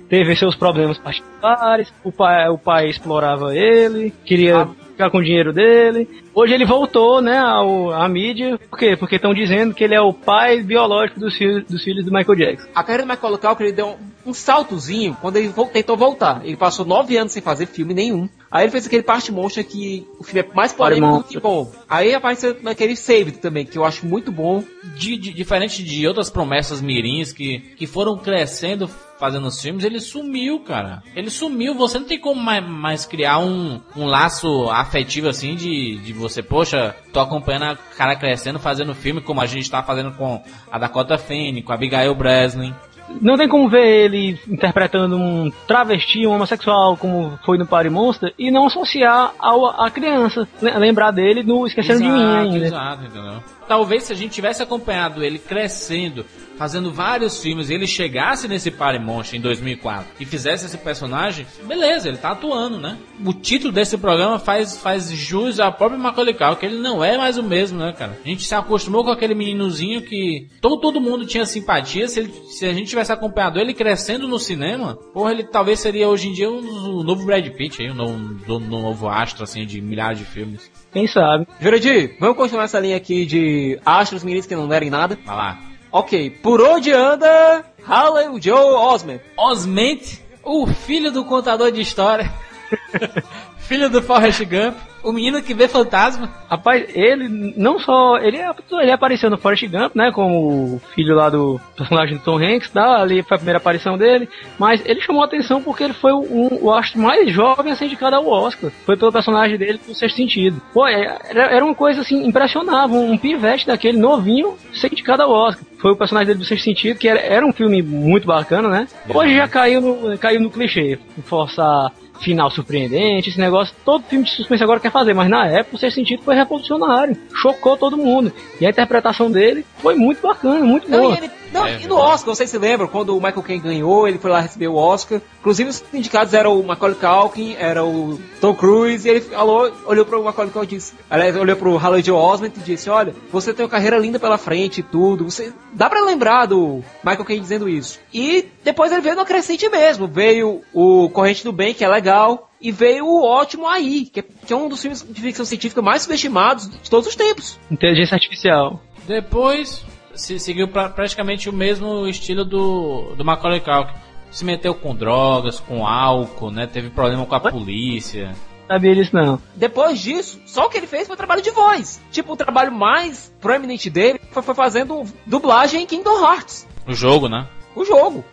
Teve seus problemas particulares, o pai, o pai explorava ele, queria ficar com o dinheiro dele. Hoje ele voltou, né, ao, à mídia. Por quê? Porque estão dizendo que ele é o pai biológico dos filhos, dos filhos do Michael Jackson. A carreira do Macaulay Culkin ele deu um, um saltozinho quando ele tentou voltar. Ele passou nove anos sem fazer filme nenhum. Aí ele fez aquele Parte Monstro que o filme é mais polêmico do que bom. Aí apareceu naquele Saved também, que eu acho muito bom. de- de- diferente de outras promessas mirins que, que foram crescendo fazendo os filmes, ele sumiu, cara. Ele sumiu, você não tem como mais, mais criar um, um laço afetivo assim de, de você, poxa, tô acompanhando a cara crescendo fazendo filme como a gente tá fazendo com a Dakota Fanning, com a Abigail Breslin. Não tem como ver ele interpretando um travesti, um homossexual, como foi no Party Monster, e não associar ao, à criança. Le- Lembrar dele no Esquecendo de Mim ainda. Exato, entendeu? Talvez se a gente tivesse acompanhado ele crescendo, fazendo vários filmes, e ele chegasse nesse Party Monster em 2004 e fizesse esse personagem, beleza, ele tá atuando, né? O título desse programa faz, faz jus ao próprio Macaulay Culkin, que ele não é mais o mesmo, né, cara? A gente se acostumou com aquele meninozinho que todo, todo mundo tinha simpatia, se, ele- se a gente tivesse acompanhado ele crescendo no cinema, porra, ele talvez seria hoje em dia um, um novo Brad Pitt, aí, um um novo astro, assim, de milhares de filmes. Quem sabe? Jurandir, vamos continuar essa linha aqui de astros meninos que não deram em nada. Vai lá. Ok, por onde anda Harley Joe Osment? Osment, o filho do contador de história, filho do Forrest Gump, o menino que vê fantasma. Rapaz, ele não só. Ele, ele apareceu no Forrest Gump, né? Como o filho lá do personagem do Tom Hanks, tá? Ali foi a primeira aparição dele. Mas ele chamou a atenção porque ele foi um, o astro mais jovem a ser indicado ao Oscar. Foi pelo personagem dele do sexto sentido. Pô, é- era, era uma coisa assim, impressionável. Um pivete daquele novinho ser indicado ao Oscar. Foi o personagem dele do sexto sentido, que era, era um filme muito bacana, né? Hoje já caiu no, caiu no clichê. Forçar final surpreendente, esse negócio, todo filme de suspense agora quer fazer, mas na época o sexto sentido foi revolucionário, chocou todo mundo. E a interpretação dele foi muito bacana, muito Não, boa. e, ele- não, É, e no Oscar, vocês se lembram, quando o Michael Caine ganhou, ele foi lá receber o Oscar. Inclusive, os indicados eram o Macaulay Culkin, era o Tom Cruise, e ele falou, olhou pro Macaulay Culkin e disse, aliás, olhou pro Harley Joe Osment e disse, olha, você tem uma carreira linda pela frente e tudo, você... Dá pra lembrar do Michael Caine dizendo isso. E depois ele veio no crescente mesmo, veio o Corrente do Bem, que é legal, e veio o Ótimo Aí, que é, que é um dos filmes de ficção científica mais subestimados de todos os tempos. Inteligência artificial. Depois se seguiu pra, praticamente o mesmo estilo do, do Macaulay Culkin. Se meteu com drogas, com álcool, né? Teve problema com a polícia. Sabia disso não. Depois disso, só o que ele fez foi trabalho de voz. Tipo, o trabalho mais proeminente dele foi, foi fazendo dublagem em Kingdom Hearts, O jogo, né? o jogo.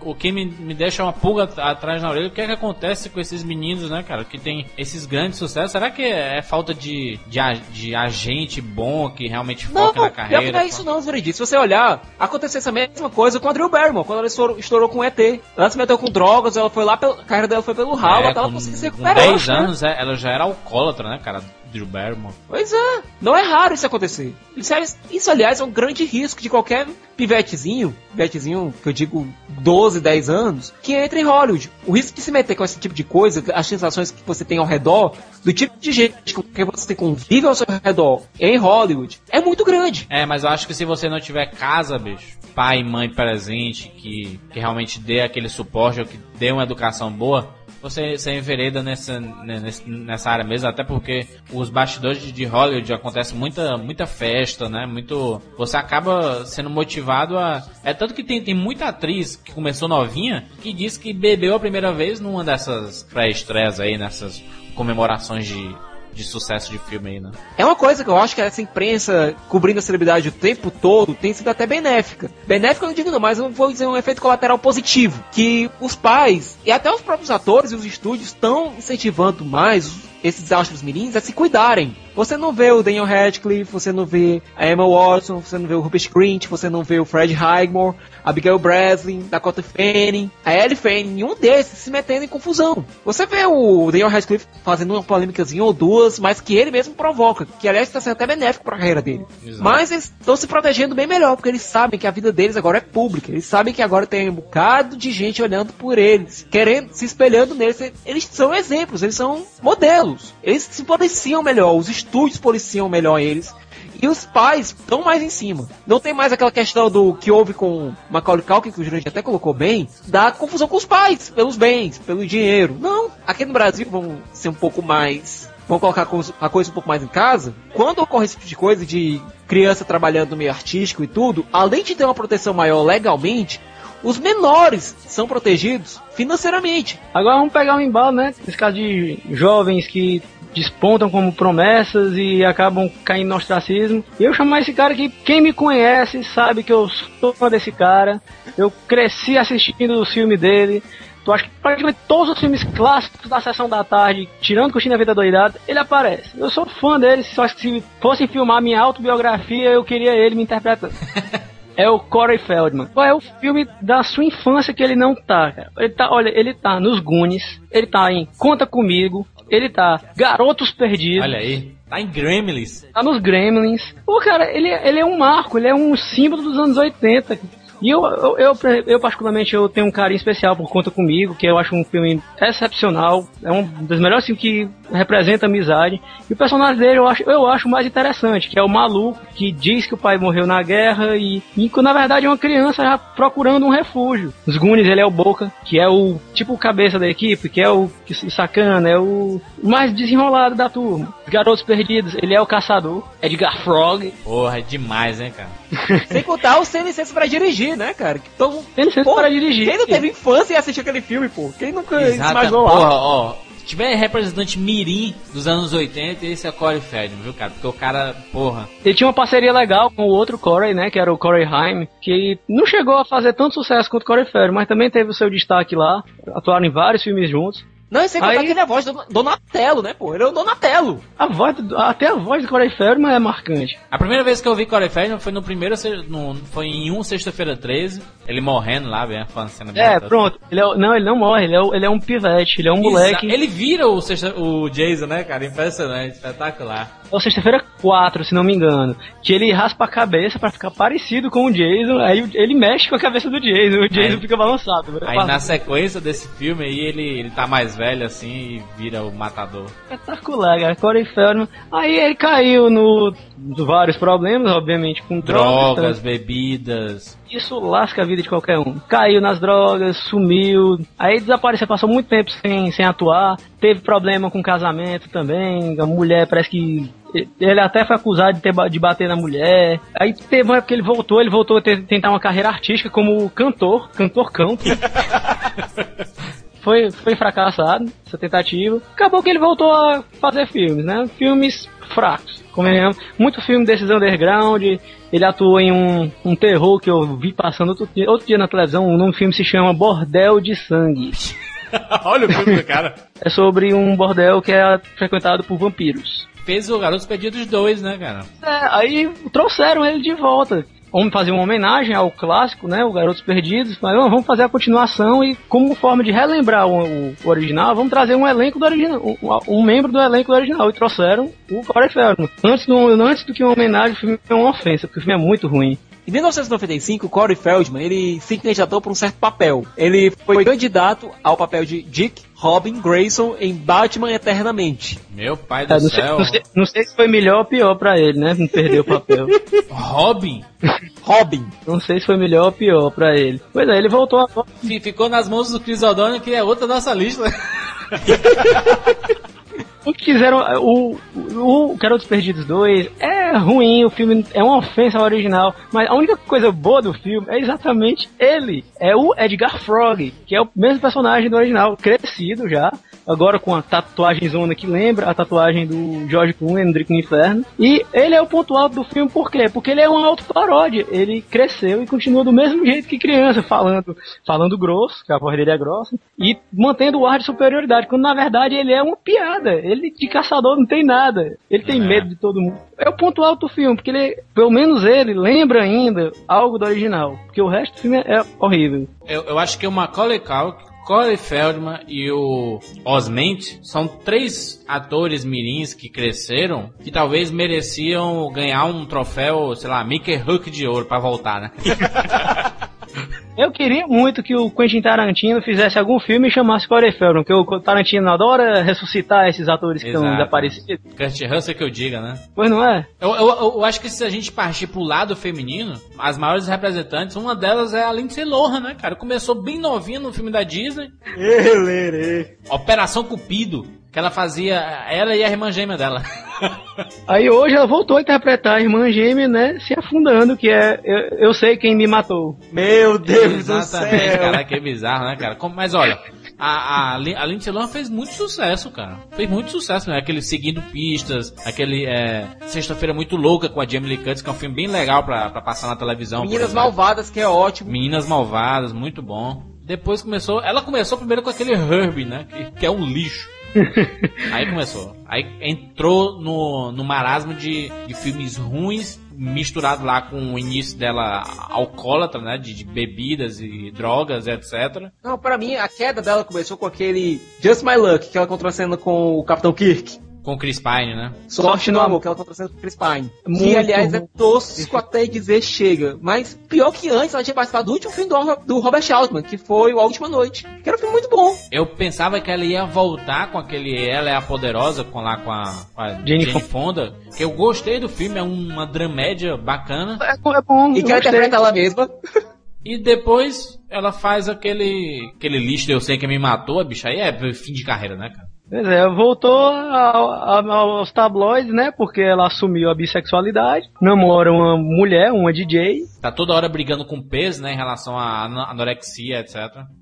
O, que me, me deixa uma pulga at- atrás na orelha, o que é que acontece com esses meninos, né, cara? Que tem esses grandes sucessos. Será que é, é falta de, de, de agente bom que realmente Não, foca na pior que carreira? não é isso não, Zuridi. Se você olhar, aconteceu essa mesma coisa com a Drew Barrymore, quando ela estourou, estourou com o ET. Ela se meteu com drogas, ela foi lá, pela, a carreira dela foi pelo ralo, É, até ela com, conseguir se com recuperar. 10 né? anos, é, ela já era alcoólatra, né, cara? Drew Barrymore. Pois é, não é raro isso acontecer. Isso, é- isso, aliás, é um grande risco de qualquer pivetezinho, pivetezinho que eu digo 12, 10 anos, que entra em Hollywood. O risco de se meter com esse tipo de coisa, as sensações que você tem ao redor, do tipo de gente com que você convive ao seu redor em Hollywood, é muito grande. É, mas eu acho que se você não tiver casa, bicho, pai e mãe presente, que, que realmente dê aquele suporte ou que dê uma educação boa, você, você envereda nessa, né, nessa área mesmo, até porque os bastidores de- de Hollywood acontece muita, muita festa, né? Muito. Você acaba sendo motivado a. É tanto que tem, tem muita atriz que começou novinha que diz que bebeu a primeira vez numa dessas pré-estreias aí, nessas comemorações de, de sucesso de filme aí, né? É uma coisa que eu acho que essa imprensa cobrindo a celebridade o tempo todo tem sido até benéfica. Benéfica eu não digo não, mas eu vou dizer um efeito colateral positivo. Que os pais e até os próprios atores e os estúdios estão incentivando mais esses astros mirins a se cuidarem. Você não vê o Daniel Radcliffe, você não vê a Emma Watson, você não vê o Rupert Grint, você não vê o Fred Highmore, a Abigail Breslin, Dakota Fanning, a Ellie Fanning, nenhum desses se metendo em confusão. Você vê o Daniel Radcliffe fazendo uma polêmicazinha ou duas, mas que ele mesmo provoca, que aliás está sendo até benéfico para a carreira dele. Exato. Mas eles estão se protegendo bem melhor, porque eles sabem que a vida deles agora é pública. Eles sabem que agora tem um bocado de gente olhando por eles, querendo, se espelhando neles. Eles são exemplos, eles são modelos. Eles se policiam melhor, os estúdios policiam melhor eles. E os pais estão mais em cima. Não tem mais aquela questão do que houve com Macaulay Culkin, que o Jurandir até colocou bem, da confusão com os pais, pelos bens, pelo dinheiro. Não, aqui no Brasil vamos ser um pouco mais vamos colocar a coisa um pouco mais em casa, quando ocorre esse tipo de coisa de criança trabalhando no meio artístico e tudo, além de ter uma proteção maior legalmente, os menores são protegidos financeiramente. Agora vamos pegar um embalo, né? Esse caso de jovens que despontam como promessas e acabam caindo no ostracismo. E eu chamo esse cara que quem me conhece sabe que eu sou fã desse cara. Eu cresci assistindo o filme dele. Tu acha que praticamente todos os filmes clássicos da sessão da tarde, tirando Coxinha Vida Doidada, ele aparece. Eu sou fã dele, só que se fossem filmar minha autobiografia, eu queria ele me interpretando. É o Corey Feldman. Qual é o filme da sua infância que ele não tá, cara? Ele tá, olha, ele tá nos Goonies, ele tá em Conta Comigo, ele tá Garotos Perdidos. Olha aí. Tá em Gremlins. Tá nos Gremlins. Pô, cara, ele, ele é um marco, ele é um símbolo dos anos 80. E eu, eu, eu, eu, particularmente, eu tenho um carinho especial por Conta Comigo, que eu acho um filme excepcional. É um dos melhores filmes que representa amizade. E o personagem dele eu acho, eu acho mais interessante, que é o maluco que diz que o pai morreu na guerra e, e na verdade é uma criança já procurando um refúgio. Os Goonies, ele é o Boca, que é o tipo o cabeça da equipe, que é o que sacana, é o mais desenrolado da turma. Os Garotos Perdidos, ele é o caçador, Edgar Frog. Porra, é demais, né, cara? Sem contar o sem licença pra dirigir, né, cara? Que todo... Sem licença Pô, para dirigir. Quem não teve infância e assistiu aquele filme, pô? Quem nunca Exato. imaginou Porra, lá? ó. Se tiver representante mirim dos anos 80, esse é Corey Feldman, viu, cara? Porque o cara, porra... Ele tinha uma parceria legal com o outro Corey, né? Que era o Corey Haim, que não chegou a fazer tanto sucesso quanto o Corey Feldman, mas também teve o seu destaque lá. Atuaram em vários filmes juntos. Não, e sem contar Aí- que ele é a voz do Donatello, né, pô? Ele é o Donatello. A voz, do- até a voz do Corey Feldman é marcante. A primeira vez que eu vi Corey Feldman foi no primeiro, no, foi em um sexta-feira 13, ele morrendo lá, bem, a cena É, pronto. Ele é, não, ele não morre, ele é, ele é um pivete, ele é um Exa- moleque. Ele vira o, sexta, o Jason, né, cara? Impressionante, espetacular. É o sexta-feira 4, se não me engano. Que ele raspa a cabeça pra ficar parecido com o Jason. Aí ele mexe com a cabeça do Jason. O Jason Aí- fica balançado. Aí na sequência desse filme aí, ele, ele tá mais velho assim e vira o matador. Espetacular, cara. Corey Feldman. Aí ele caiu no nos vários problemas, obviamente, com drogas. Drogas, bebidas. Isso lasca a vida de qualquer um. Caiu nas drogas, sumiu, aí desapareceu, passou muito tempo sem, sem atuar, teve problema com casamento também, a mulher parece que. Ele até foi acusado de, ter, de bater na mulher. Aí teve uma época que ele voltou, ele voltou a ter- tentar uma carreira artística como cantor, cantor country. foi, foi fracassado essa tentativa. Acabou que ele voltou a fazer filmes, né? Filmes fracos. Ama. Muito filme desses underground. Ele atuou em um, um terror que eu vi passando outro dia, outro dia na televisão. O nome do filme se chama Bordel de Sangue. Olha o filme do cara. É sobre um bordel que é frequentado por vampiros. Fez o Garotos Perdidos 2, né, cara? É, aí trouxeram ele de volta. Vamos fazer uma homenagem ao clássico, né? O Garotos Perdidos. Mas "Ah, vamos fazer a continuação e, como forma de relembrar o, o- o original, vamos trazer um elenco do original, um, um membro do elenco do original. E trouxeram o Corey Feldman. Antes do, antes do que uma homenagem, o filme é uma ofensa, porque o filme é muito ruim. Em 1995, Corey Feldman, ele se candidatou para um certo papel. Ele foi candidato ao papel de Dick Robin Grayson em Batman Eternamente. Meu pai do É, não, sei, céu. não sei- não sei se foi melhor ou pior pra ele, né? Não perder o papel. Robin Robin. Não sei se foi melhor ou pior pra ele. Pois é, ele voltou a. fi- ficou nas mãos do Chris O'Donnell, que é outra da nossa lista. O que fizeram. O, o, o Garotos Perdidos 2 é ruim, o filme é uma ofensa ao original, mas a única coisa boa do filme é exatamente ele. É o Edgar Frog, que é o mesmo personagem do original, crescido já. Agora com a tatuagem zona que lembra a tatuagem do George Clooney no Drink no Inferno. E ele é o ponto alto do filme, por quê? Porque ele é uma autoparódia. Ele cresceu e continua do mesmo jeito que criança, falando, falando grosso, que a voz dele é grossa, e mantendo o ar de superioridade, quando na verdade ele é uma piada. Ele de caçador não tem nada. Ele tem É. medo de todo mundo. É o ponto alto do filme, porque ele, pelo menos ele, lembra ainda algo do original. Porque o resto do filme é horrível. Eu, eu acho que o Macaulay Culkin, Corey Feldman e o Osment são três atores mirins que cresceram que talvez mereciam ganhar um troféu, sei lá, Mickey Hook de ouro pra voltar, né? Eu queria muito que o Quentin Tarantino fizesse algum filme e chamasse Corey Feldman, porque o Tarantino adora ressuscitar esses atores que estão desaparecidos. Kurt Russell que eu diga, né? Pois não é? Eu, eu, eu acho que se a gente partir pro lado feminino, as maiores representantes, uma delas é a Lindsay Lohan, né, cara? Começou bem novinha no filme da Disney. Operação Cupido, que ela fazia ela e a irmã gêmea dela. Aí hoje ela voltou a interpretar a irmã gêmea, né? Se afundando, que é Eu, eu sei quem me matou. Meu Deus do Exatamente, céu. cara, que bizarro, né, cara? Como- mas olha, a, a, a Lindsay Lohan fez muito sucesso, cara. Fez muito sucesso, né? Aquele Seguindo Pistas, aquele é, Sexta-feira Muito Louca com a Jamie Lee Curtis, que é um filme bem legal pra, pra passar na televisão. Meninas. Malvadas, que é ótimo. Meninas Malvadas, muito bom. Depois começou, ela começou primeiro com aquele Herbie, né? Que, que é um lixo. Aí começou. Aí entrou no, no marasmo de, de filmes ruins, misturado lá com o início dela alcoólatra, né? De, de bebidas e drogas, etc. Não, pra mim, a queda dela começou com aquele Just My Luck, que ela contracena com o Capitão Kirk. Com o Chris Pine, né? Sorte no Amor, que ela contracena com o Chris Pine. Muito que, aliás, é tosco até dizer chega. Mas pior que antes, ela tinha participado do último filme do, do Robert Altman, que foi o A Última Noite. Que era um filme muito bom. Eu pensava que ela ia voltar com aquele Ela é a Poderosa, com lá com a, com a Jane Jane, Fonda. Que eu gostei do filme, é uma dramédia bacana. É, bom, é bom. E que ela interpreta ela mesma. E depois ela faz aquele aquele lixo Eu Sei Que Me Matou, a bicha. Aí é fim de carreira, né, cara? Pois é, voltou ao- ao- aos tabloides, né? Porque ela assumiu a bissexualidade, namora uma mulher, uma DJ. Tá toda hora brigando com peso, né, em relação à ano- anorexia, etc.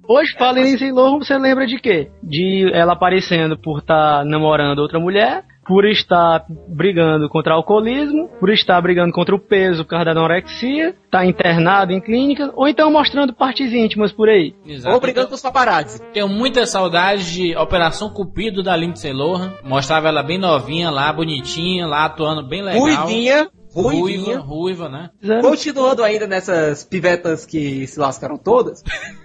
Hoje, fala em Lindsay Lohan, você lembra de quê? De ela aparecendo por estar namorando outra mulher, por estar brigando contra o alcoolismo, por estar brigando contra o peso por causa da anorexia, tá internado em clínica, ou então mostrando partes íntimas por aí. Exato. Ou brigando com os paparazzi. Tenho muita saudade de Operação Cupido da Lindsay Lohan. Mostrava ela bem novinha lá, bonitinha, lá atuando bem legal. Ruivinha. Ruiva, ruiva, né? Continuando ainda nessas pivetas que se lascaram todas,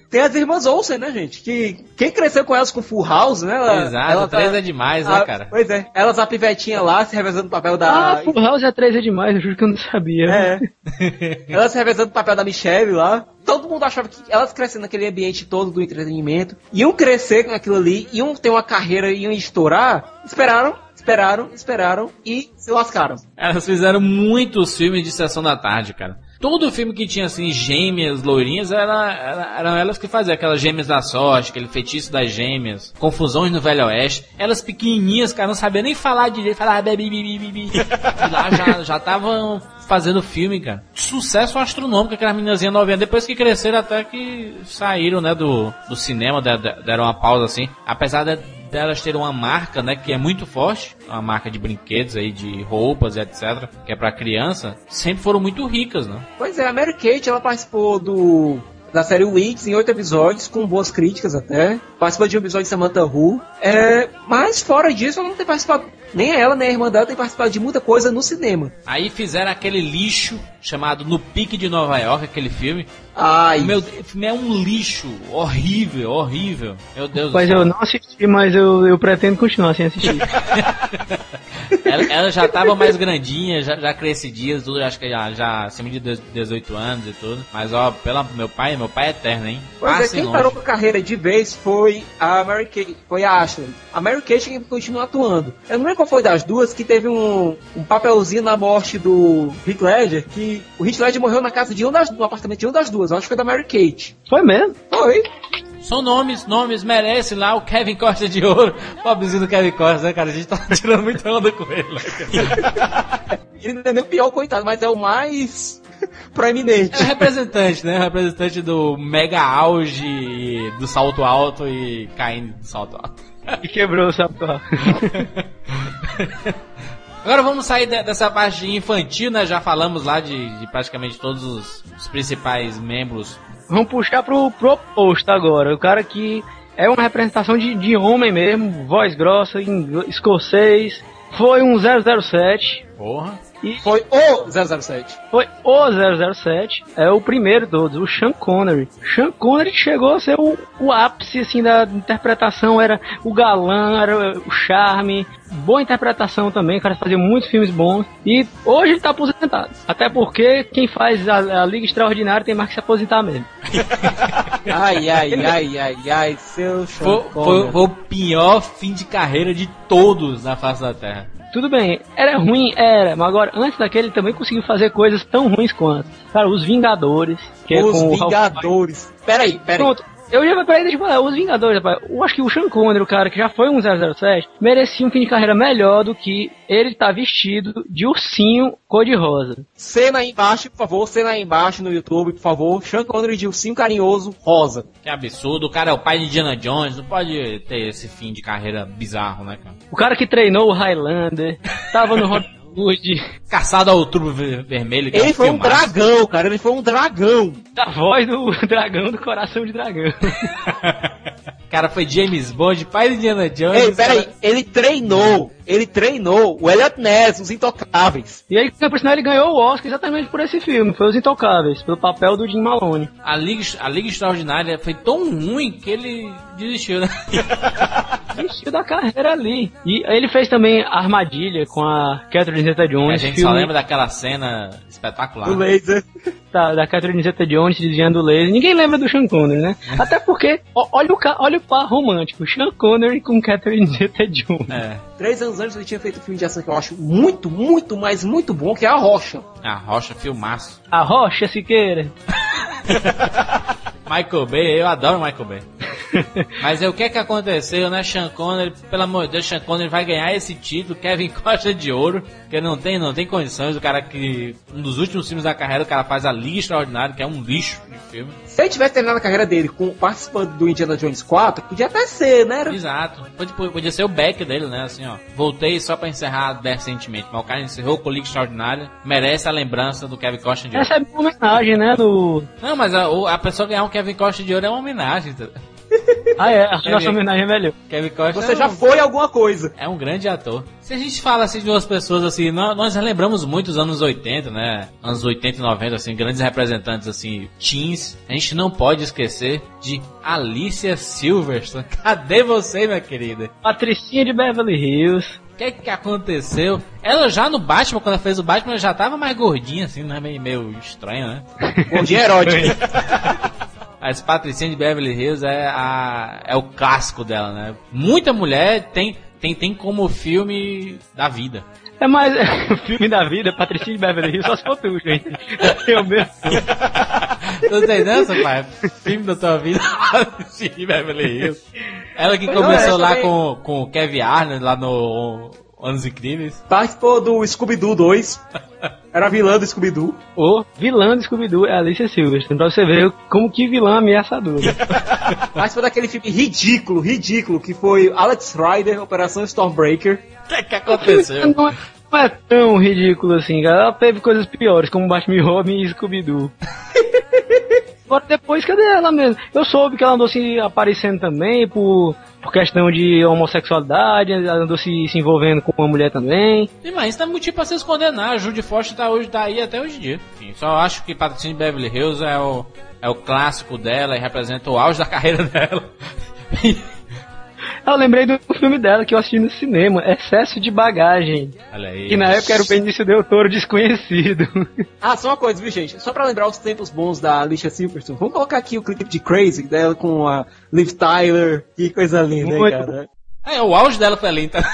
tem as irmãs Olsen, né, gente? Que quem cresceu com elas com Full House, né? Ela, Exato, ela três é demais, né, cara? Pois é, elas a pivetinha lá se revezando o papel Ah, da. Full House é 3 é demais, eu juro que eu não sabia. É. elas se revezando o papel da Michelle lá. Todo mundo achava que elas crescendo naquele ambiente todo do entretenimento, iam crescer com aquilo ali, iam ter uma carreira, iam estourar. Esperaram, esperaram, esperaram e se lascaram. Elas fizeram muitos filmes de sessão da tarde, cara. Todo filme que tinha assim gêmeas loirinhas era, era- eram elas que faziam aquelas gêmeas da sorte, aquele feitiço das gêmeas, confusões no Velho Oeste. Elas pequenininhas, cara, não sabiam nem falar direito, falavam bebi, bebi, bebi. E lá já já estavam fazendo filme, cara. Sucesso astronômico aquelas meninazinhas novinhas. Depois que cresceram até que saíram, né, do, do cinema, de- de- deram uma pausa assim. Apesar de, delas terem uma marca, né, que é muito forte, uma marca de brinquedos aí, de roupas etc, que é pra criança, sempre foram muito ricas, né? Pois é, a Mary Kate, ela participou do da série Weeds em oito episódios, com boas críticas até. Participou de um episódio de Samantha Who. É, mas fora disso, ela não tem participado, nem ela, nem a irmã dela tem participado de muita coisa no cinema. Aí fizeram aquele lixo chamado No Pique de Nova York, aquele filme. Ai, Meu Deus, o filme é um lixo horrível, horrível. Meu Deus Mas do céu. eu não assisti, mas eu, eu pretendo continuar sem assistir. Ela, ela já tava mais grandinha, já, já crescidinha, tudo, acho que já, já acima de 18 anos e tudo. Mas ó, pela, meu pai, meu pai é eterno, hein? Pois é, quem longe. parou com a carreira de vez foi a Mary Kate, foi a Ashley. A Mary Kate que continua atuando. Eu não lembro qual foi das duas que teve um, um papelzinho na morte do Heath Ledger, que o Heath Ledger morreu na casa de um das, no apartamento de uma das duas. Eu acho que foi da Mary Kate. Foi mesmo? Foi. São nomes, nomes, merece lá o Kevin Costa de Ouro. Pobrezinho do Kevin Costa, né, cara? A gente tá tirando muita onda com ele. né? Ele não é nem o pior, coitado, mas é o mais proeminente. É representante, né? O representante do mega auge do salto alto e caindo do salto alto. E quebrou o sapato. Agora vamos sair de- dessa parte infantil, né? Já falamos lá de, de praticamente todos os, os principais membros. Vamos puxar pro, pro oposto agora. O cara que é uma representação de, de homem mesmo, voz grossa, escocês. Foi um 007. Porra. E Foi o 007. foi o 007. É o primeiro de todos, o Sean Connery. Sean Connery chegou a ser o, o ápice assim, da interpretação. Era o galã, era o charme. Boa interpretação também, o cara fazia muitos filmes bons. E hoje ele tá aposentado. Até porque quem faz a, a Liga Extraordinária tem mais que se aposentar mesmo. Ai, ai, ai, ai, ai, seu Foi, Sean foi- Connery. foi o pior fim de carreira de todos na face da Terra. Tudo bem, era ruim, era, mas agora, antes daquele, ele também conseguiu fazer coisas tão ruins quanto. Cara, Os Vingadores. Que é Os com o Ralph Vingadores. Peraí, peraí. Pronto. Eu já peraí, deixa eu falar, os Vingadores, rapaz. Eu acho que o Sean Connery, o cara que já foi um 007, merecia um fim de carreira melhor do que ele tá vestido de ursinho cor-de-rosa. Cena aí embaixo, por favor. Cena aí embaixo no YouTube, por favor. Sean Connery de ursinho carinhoso rosa. Que absurdo. O cara é o pai de Indiana Jones. Não pode ter esse fim de carreira bizarro, né, cara? O cara que treinou o Highlander, tava no Hollywood. Caçado ao ver- vermelho. que é Ele foi um filmaço. dragão, cara. Ele foi um dragão. da voz do dragão do coração de dragão. cara foi James Bond, pai de Indiana Jones. Ei, peraí. Ele treinou. Ele treinou o Elliot Ness, os intocáveis. E aí, por sinal, ele ganhou o Oscar exatamente por esse filme, foi Os Intocáveis, pelo papel do Jim Malone. A Liga, a Liga Extraordinária foi tão ruim que ele desistiu, né? Desistiu da carreira ali. E ele fez também Armadilha com a Catherine Zeta-Jones. a gente filme só lembra daquela cena espetacular. O laser. da, da Catherine Zeta-Jones desviando o laser. Ninguém lembra do Sean Connery, né? Até porque, olha o, olha o par romântico, Sean Connery com Catherine Zeta-Jones. É. Três anos antes ele tinha feito um filme de ação que eu acho muito, muito, mas muito bom, que é A Rocha. A Rocha, filmaço. A Rocha Siqueira. Michael Bay, eu adoro Michael Bay. Mas é o que é que aconteceu, né? Sean Connery, pelo amor de Deus, Sean Connery vai ganhar esse título, Kevin Costa de ouro, que não tem, não tem condições. O cara que, um dos últimos filmes da carreira, o cara faz a Liga Extraordinária, que é um lixo de filme. Se ele tivesse terminado a carreira dele com participando do Indiana Jones 4, podia até ser, né? Era- Exato. Podia, podia ser o back dele, né? Assim, ó. Voltei só pra encerrar decentemente, mas o cara encerrou com a Liga Extraordinária, merece a lembrança do Kevin Costa de ouro. Essa é uma homenagem, né? Do... Não, mas a, a pessoa ganhar um Kevin Costa de ouro é uma homenagem. entendeu? Ah, é. A nossa homenagem é melhor. Kevin Costa Você é já um- foi alguma coisa. É um grande ator. Se a gente fala assim de duas pessoas assim, nós, nós lembramos muito os anos 80, né? Anos 80 e 90, assim, grandes representantes assim, teens. A gente não pode esquecer de Alicia Silverstone. Cadê você, minha querida? Patricinha de Beverly Hills. O que que aconteceu? Ela já no Batman, quando ela fez o Batman, ela já tava mais gordinha, assim, né? Meio, meio estranho, né? Gordinho erótico. As Patricinha de Beverly Hills é, a, é o clássico dela, né? Muita mulher tem, tem, tem como filme da vida. É mais o filme da vida, Patricinha de Beverly Hills, só se for tu, gente. Eu mesmo. Tô entendendo, pai? Filme da tua vida, Patricinha de Beverly Hills. Ela que Não, começou é, lá também- com, com o Kevin Arnold, lá no Anos Incríveis. Participou do Scooby-Doo 2. Era vilã do Scooby-Doo. O vilã do Scooby-Doo é a Alicia Silverstone, pra você ver como que vilã ameaçadora. Participou daquele filme ridículo, ridículo, que foi Alex Rider, Operação Stormbreaker. O que que aconteceu? Não é, não é tão ridículo assim, cara. Ela teve coisas piores, como Batman Robin e Scooby-Doo. Agora depois, cadê ela mesmo? Eu soube que ela andou se aparecendo também por, por questão de homossexualidade, andou se, se envolvendo com uma mulher também. E, mas não é motivo pra se esconder, A Judy Foster tá, hoje, tá aí até hoje em dia. Enfim, só acho que Patricinha de Beverly Hills é o, é o clássico dela e representa o auge da carreira dela. Eu lembrei do filme dela que eu assisti no cinema, Excesso de Bagagem. Olha aí. Que na época era o Benício Del Toro desconhecido. Ah, só uma coisa, viu, gente? Só pra lembrar os tempos bons da Alicia Silverstone, vamos colocar aqui o clipe de Crazy dela com a Liv Tyler. Que coisa linda, hein, Muito cara? É, o auge dela foi ali, então.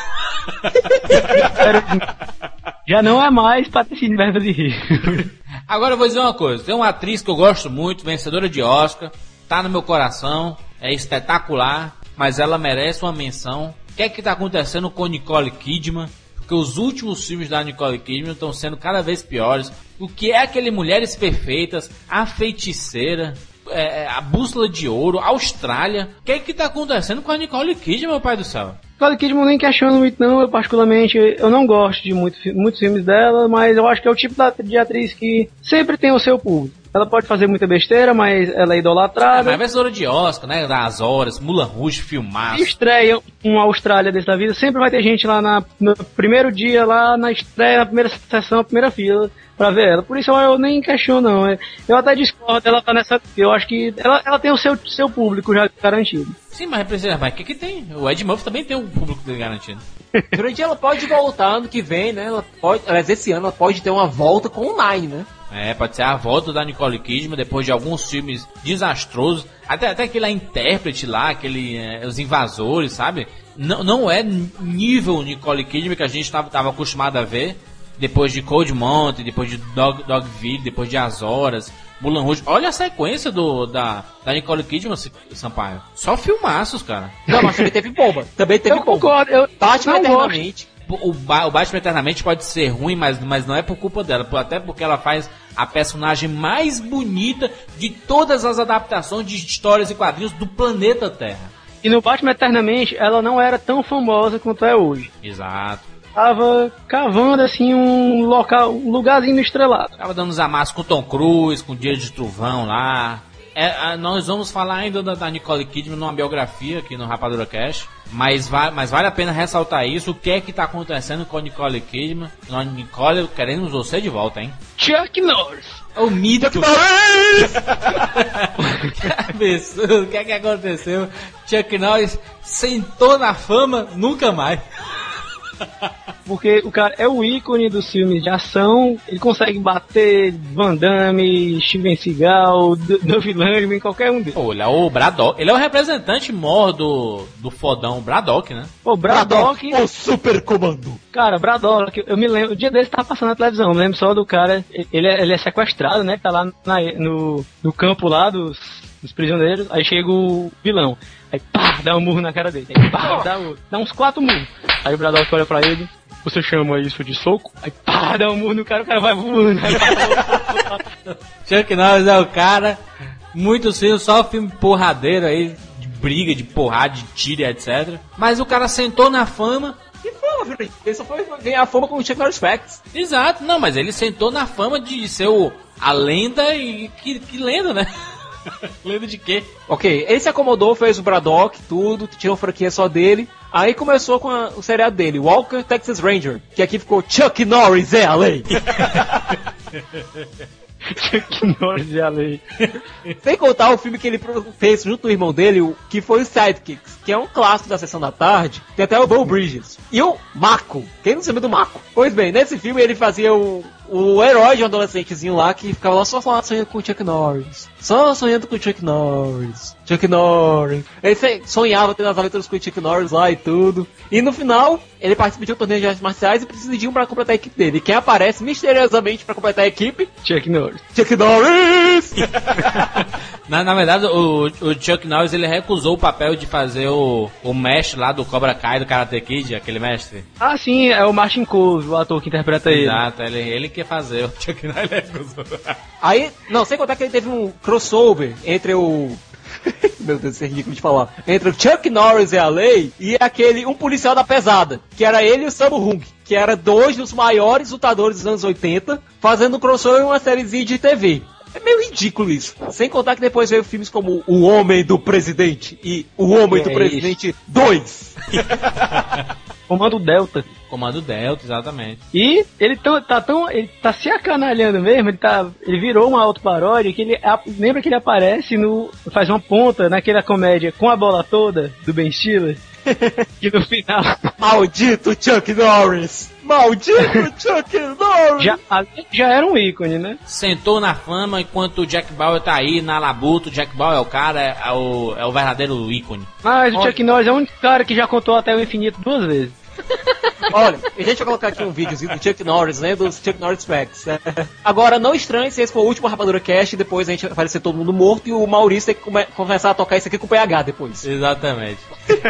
Já não é mais Patricinha de Beverly Hills. Agora eu vou dizer uma coisa. Tem uma atriz que eu gosto muito, vencedora de Oscar, tá no meu coração, é espetacular, mas ela merece uma menção. O que é que tá acontecendo com Nicole Kidman? Porque os últimos filmes da Nicole Kidman estão sendo cada vez piores. O que é aquele Mulheres Perfeitas, A Feiticeira? é, é, a Bússola de Ouro, Austrália. O que é que tá acontecendo com a Nicole Kidman, meu pai do céu? Nicole Kidman nem questiono muito não, eu particularmente, eu não gosto de muito, muitos filmes dela, mas eu acho que é o tipo de atriz que sempre tem o seu público. Ela pode fazer muita besteira, mas ela é idolatrada. mas é vencedora de Oscar, né? Das horas, Mulan Rouge, filmaço. estreia um Austrália desse da vida, sempre vai ter gente lá na, no primeiro dia, lá na estreia, na primeira sessão, na primeira fila, pra ver ela. Por isso eu, eu nem questiono, não. É, Eu até discordo dela tá nessa. Eu acho que ela, ela tem o seu, seu público já garantido. Sim, mas precisa, mas o que que tem? O Ed Murphy também tem um público garantido. Durante ela pode voltar ano que vem, né? Ela pode, aliás, esse ano ela pode ter uma volta com o Nine, né? É, pode ser a volta da Nicole Kidman depois de alguns filmes desastrosos. Até, até aquele intérprete lá, aquele. é, os invasores, sabe? Não, não é nível Nicole Kidman que a gente tava, tava acostumado a ver. Depois de Cold Mountain, depois de Dog, Dogville, depois de As Horas, Mulan Rouge. Olha a sequência do, da, da Nicole Kidman, Sampaio. Só filmaços, cara. Não, mas também teve bomba. Também teve eu bomba. concordo, eu Batman não gosto. eternamente. O, Ba- o Batman Eternamente pode ser ruim, mas, mas não é por culpa dela. Até porque ela faz a personagem mais bonita de todas as adaptações de histórias e quadrinhos do planeta Terra. E no Batman Eternamente, ela não era tão famosa quanto é hoje. Exato. Tava cavando assim um local, um lugarzinho estrelado. Tava dando os amassos com Tom Cruise, com Dia de Trovão lá. É, a- nós vamos falar ainda da, da Nicole Kidman numa biografia aqui no Rapadura Cash. Mas, va mas vale a pena ressaltar isso. O que é que tá acontecendo com a Nicole Kidman? Nós, Nicole, queremos você de volta, hein? Chuck Norris. É o mito. Absurdo. O que é que aconteceu? Chuck Norris sentou na fama, nunca mais. Porque o cara é o ícone dos filmes de ação, ele consegue bater Van Damme, Steven Seagal, D- Duff Langman, qualquer um deles. É o Braddock. Ele é o representante mor do, do fodão Braddock, né? Pô, Braddock, O super comando. cara, Braddock, eu me lembro, o dia dele tava passando na televisão, eu me lembro só do cara, ele é, ele é sequestrado, né, tá lá na- no, no campo lá dos, dos prisioneiros, aí chega o vilão, aí pá, dá um murro na cara dele, aí pá, dá, dá uns quatro murros, aí o Braddock olha pra ele, você chama isso de soco? Aí pá, dá um murro no cara, o cara vai voando, aí Chuck Norris é o cara. Muitos filmes, só filme porradeiro aí, de briga, de porrada, de tiro e etc. Mas o cara sentou na fama. Que fama. Ele só foi ganhar fama com o Chuck Norris Facts. Exato, não, mas ele sentou na fama de ser o, a lenda e. Que, que lenda, né? lenda de quê? Ok, ele se acomodou, fez o Braddock, tudo, tirou a franquia só dele. Aí começou com a- o seriado dele, Walker Texas Ranger, que aqui ficou Chuck Norris é a lei. Chuck Norris e a lei. Sem contar o filme que ele fez junto com o irmão dele, que foi o Sidekicks, que é um clássico da sessão da tarde, tem até o Bo Bridges. E o Marco, quem não se lembra do Marco? Pois bem, nesse filme ele fazia o, o herói de um adolescentezinho lá que ficava lá só falando sonhando com o Chuck Norris. Só sonhando com o Chuck Norris. Chuck Norris. Ele sonhava tendo as aventuras com o Chuck Norris lá e tudo. E no final, ele participa de um torneio de artes marciais e precisa de um pra completar a equipe dele. Quem aparece misteriosamente pra completar a equipe? Chuck Norris. Chuck Norris! Na, na verdade, o, o Chuck Norris ele recusou o papel de fazer o, o mestre lá do Cobra Kai do Karate Kid, aquele mestre. Ah, sim, é o Martin Cove, o ator que interpreta ele. Exato, ele, ele quer fazer. O Chuck Norris recusou. Aí, não, sem contar que ele teve um crossover entre o. Meu Deus, isso é ridículo de falar. Entre o Chuck Norris e a lei e aquele, um policial da pesada, que era ele e o Sammo Hung, que era dois dos maiores lutadores dos anos 80, fazendo crossover em uma sériezinha de TV. É meio ridículo isso. Sem contar que depois veio filmes como O Homem do Presidente e O Homem do É Presidente 2. Comando Delta. Comando Delta, exatamente. E ele tão, tá tão. Ele tá se acanalhando mesmo, ele tá. Ele virou uma autoparódia que ele. a- lembra que ele aparece no. faz uma ponta naquela comédia com a bola toda do Ben Stiller. que no final. Maldito Chuck Norris! Maldito Chuck Norris! Já, ali já era um ícone, né? Sentou na fama enquanto o Jack Bauer tá aí na labuta. O Jack Bauer é o cara, é o, é o verdadeiro ícone. Mas o Chuck Norris é o único cara que já contou até o infinito duas vezes. Olha, a gente vai colocar aqui um videozinho do Chuck Norris, né? Dos Chuck Norris Facts. Agora, não estranhe se esse for o último Rapadura Cast, depois a gente vai aparecer todo mundo morto e o Maurício tem que come- começar a tocar isso aqui com o PH depois. Exatamente.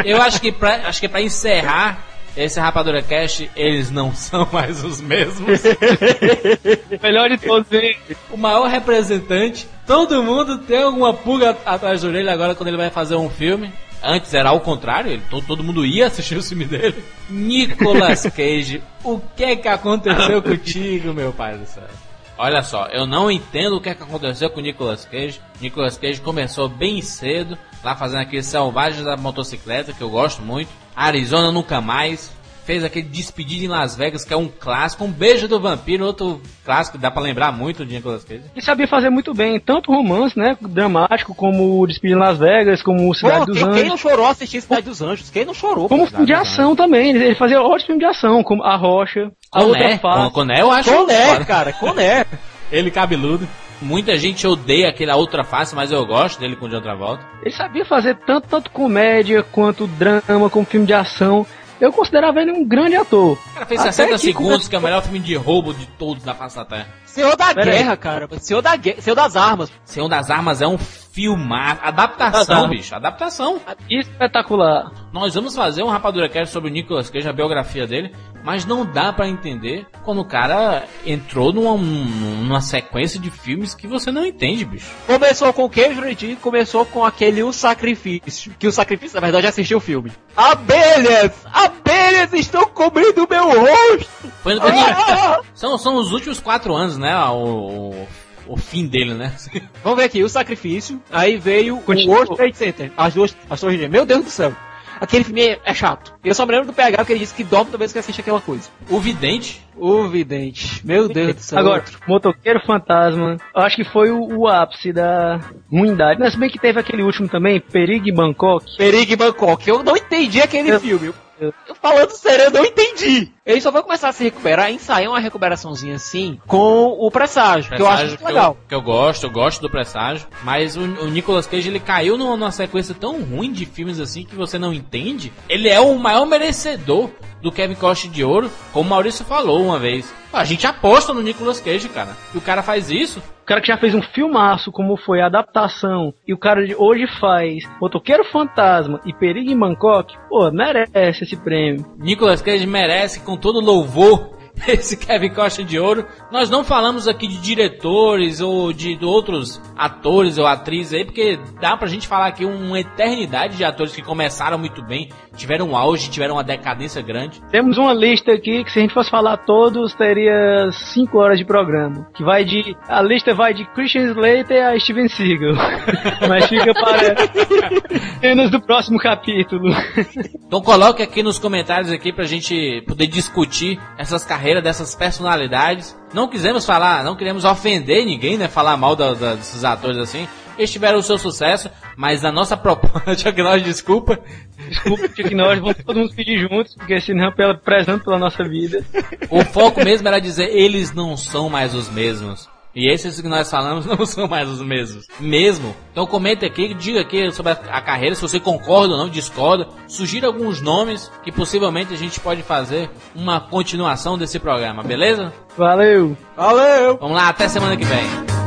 Eu acho que pra, acho que pra encerrar esse Rapadura Cast, eles não são mais os mesmos. Melhor de todos, hein? o maior representante, todo mundo tem alguma pulga atrás da orelha agora quando ele vai fazer um filme. Antes era ao contrário, ele, todo, todo mundo ia assistir o filme dele. Nicolas Cage, o que é que aconteceu contigo, meu pai do céu? Olha só, eu não entendo o que é que aconteceu com o Nicolas Cage. Nicolas Cage começou bem cedo, lá fazendo aquele Selvagens da Motocicleta, que eu gosto muito. Arizona Nunca Mais. Fez aquele Despedido em Las Vegas, que é um clássico. Um Beijo do Vampiro, outro clássico que dá pra lembrar muito de Nicolas Cage. Ele sabia fazer muito bem, tanto romance, né, dramático, como o Despedido em Las Vegas, como o Cidade Pô, dos quem, quem Anjos. não chorou assistir Cidade dos Anjos? Quem não chorou? Como filme de ação também, ele fazia ótimos filmes de ação, como A Rocha, A Outra Coné, Face. Coné eu acho Coné, cara, Coné. Ele cabeludo. Muita gente odeia aquela outra face, mas eu gosto dele com o John Travolta. Ele sabia fazer tanto, tanto comédia, quanto drama, como filme de ação. Eu considerava ele um grande ator. O cara fez Até 60 que segundos, que é o melhor filme de roubo de todos da face da Terra. Senhor da Pera aí. guerra, cara. Senhor, da guerra, Senhor das armas. Senhor das Armas é um filmar. Adaptação, Ah, bicho. Adaptação. Espetacular. Nós vamos fazer um Rapadura Cast sobre o Nicolas Cage, a biografia dele, mas não dá pra entender quando o cara entrou numa, numa sequência de filmes que você não entende, bicho. Começou com o que, Jurandir? Começou com aquele O Sacrifício. Que o Sacrifício, na verdade, assistiu o filme. Abelhas! Abelhas estão cobrindo meu rosto! Foi, foi no- são, são os últimos quatro anos, né? O, o, o fim dele, né? Vamos ver aqui, O Sacrifício. Aí veio Continua. o World Trade Center. As duas, as gêmeas. Meu Deus do céu. Aquele filme é, é chato. Eu só me lembro do PH que ele disse que dorme toda vez que assiste aquela coisa. O Vidente. O Vidente. Meu Deus do céu. Agora, Motoqueiro Fantasma, eu acho que foi o, o ápice da ruindade. Mas se bem que teve aquele último também, Perigo em Bangkok. Perigo em Bangkok. Eu não entendi aquele Eu- filme. Eu- Eu falando sério, eu não entendi. Ele só vai começar a se recuperar, ensaiar uma recuperaçãozinha assim com o presságio, que eu acho Presságio isso legal. que eu gosto, eu gosto do presságio. Mas o, o Nicolas Cage, ele caiu numa, numa sequência tão ruim de filmes assim que você não entende. Ele é o maior merecedor do Kevin Costa de Ouro, como o Maurício falou uma vez. A gente aposta no Nicolas Cage, cara. E o cara faz isso. O cara que já fez um filmaço, como foi a adaptação, e o cara de hoje faz Motoqueiro Fantasma e Perigo em Bangkok, pô, merece esse prêmio. Nicolas Cage merece com todo louvor esse Kevin Costa de Ouro. Nós não falamos aqui de diretores ou de, outros atores ou atrizes aí, porque dá pra gente falar aqui uma eternidade de atores que começaram muito bem, tiveram um auge, tiveram uma decadência grande. Temos uma lista aqui que se a gente fosse falar todos, teria 5 horas de programa. Que vai de. A lista vai de Christian Slater a Steven Seagal. Mas fica para cenas do próximo capítulo. Então coloque aqui nos comentários aqui pra gente poder discutir essas carreiras dessas personalidades. Não quisemos falar, não queremos ofender ninguém, né? Falar mal da- da- desses atores assim. Eles tiveram o seu sucesso, mas a nossa proposta, que nós desculpa, Desculpa, que nós vamos todo mundo pedir juntos, porque senão pela, prezando pela nossa vida. o foco mesmo era dizer eles não são mais os mesmos. E esses que nós falamos não são mais os mesmos. Mesmo. Então comente aqui, diga aqui sobre a, a carreira, se você concorda ou não, discorda. Sugira alguns nomes que possivelmente a gente pode fazer uma continuação desse programa, beleza? Valeu! Valeu! Vamos lá, até semana que vem.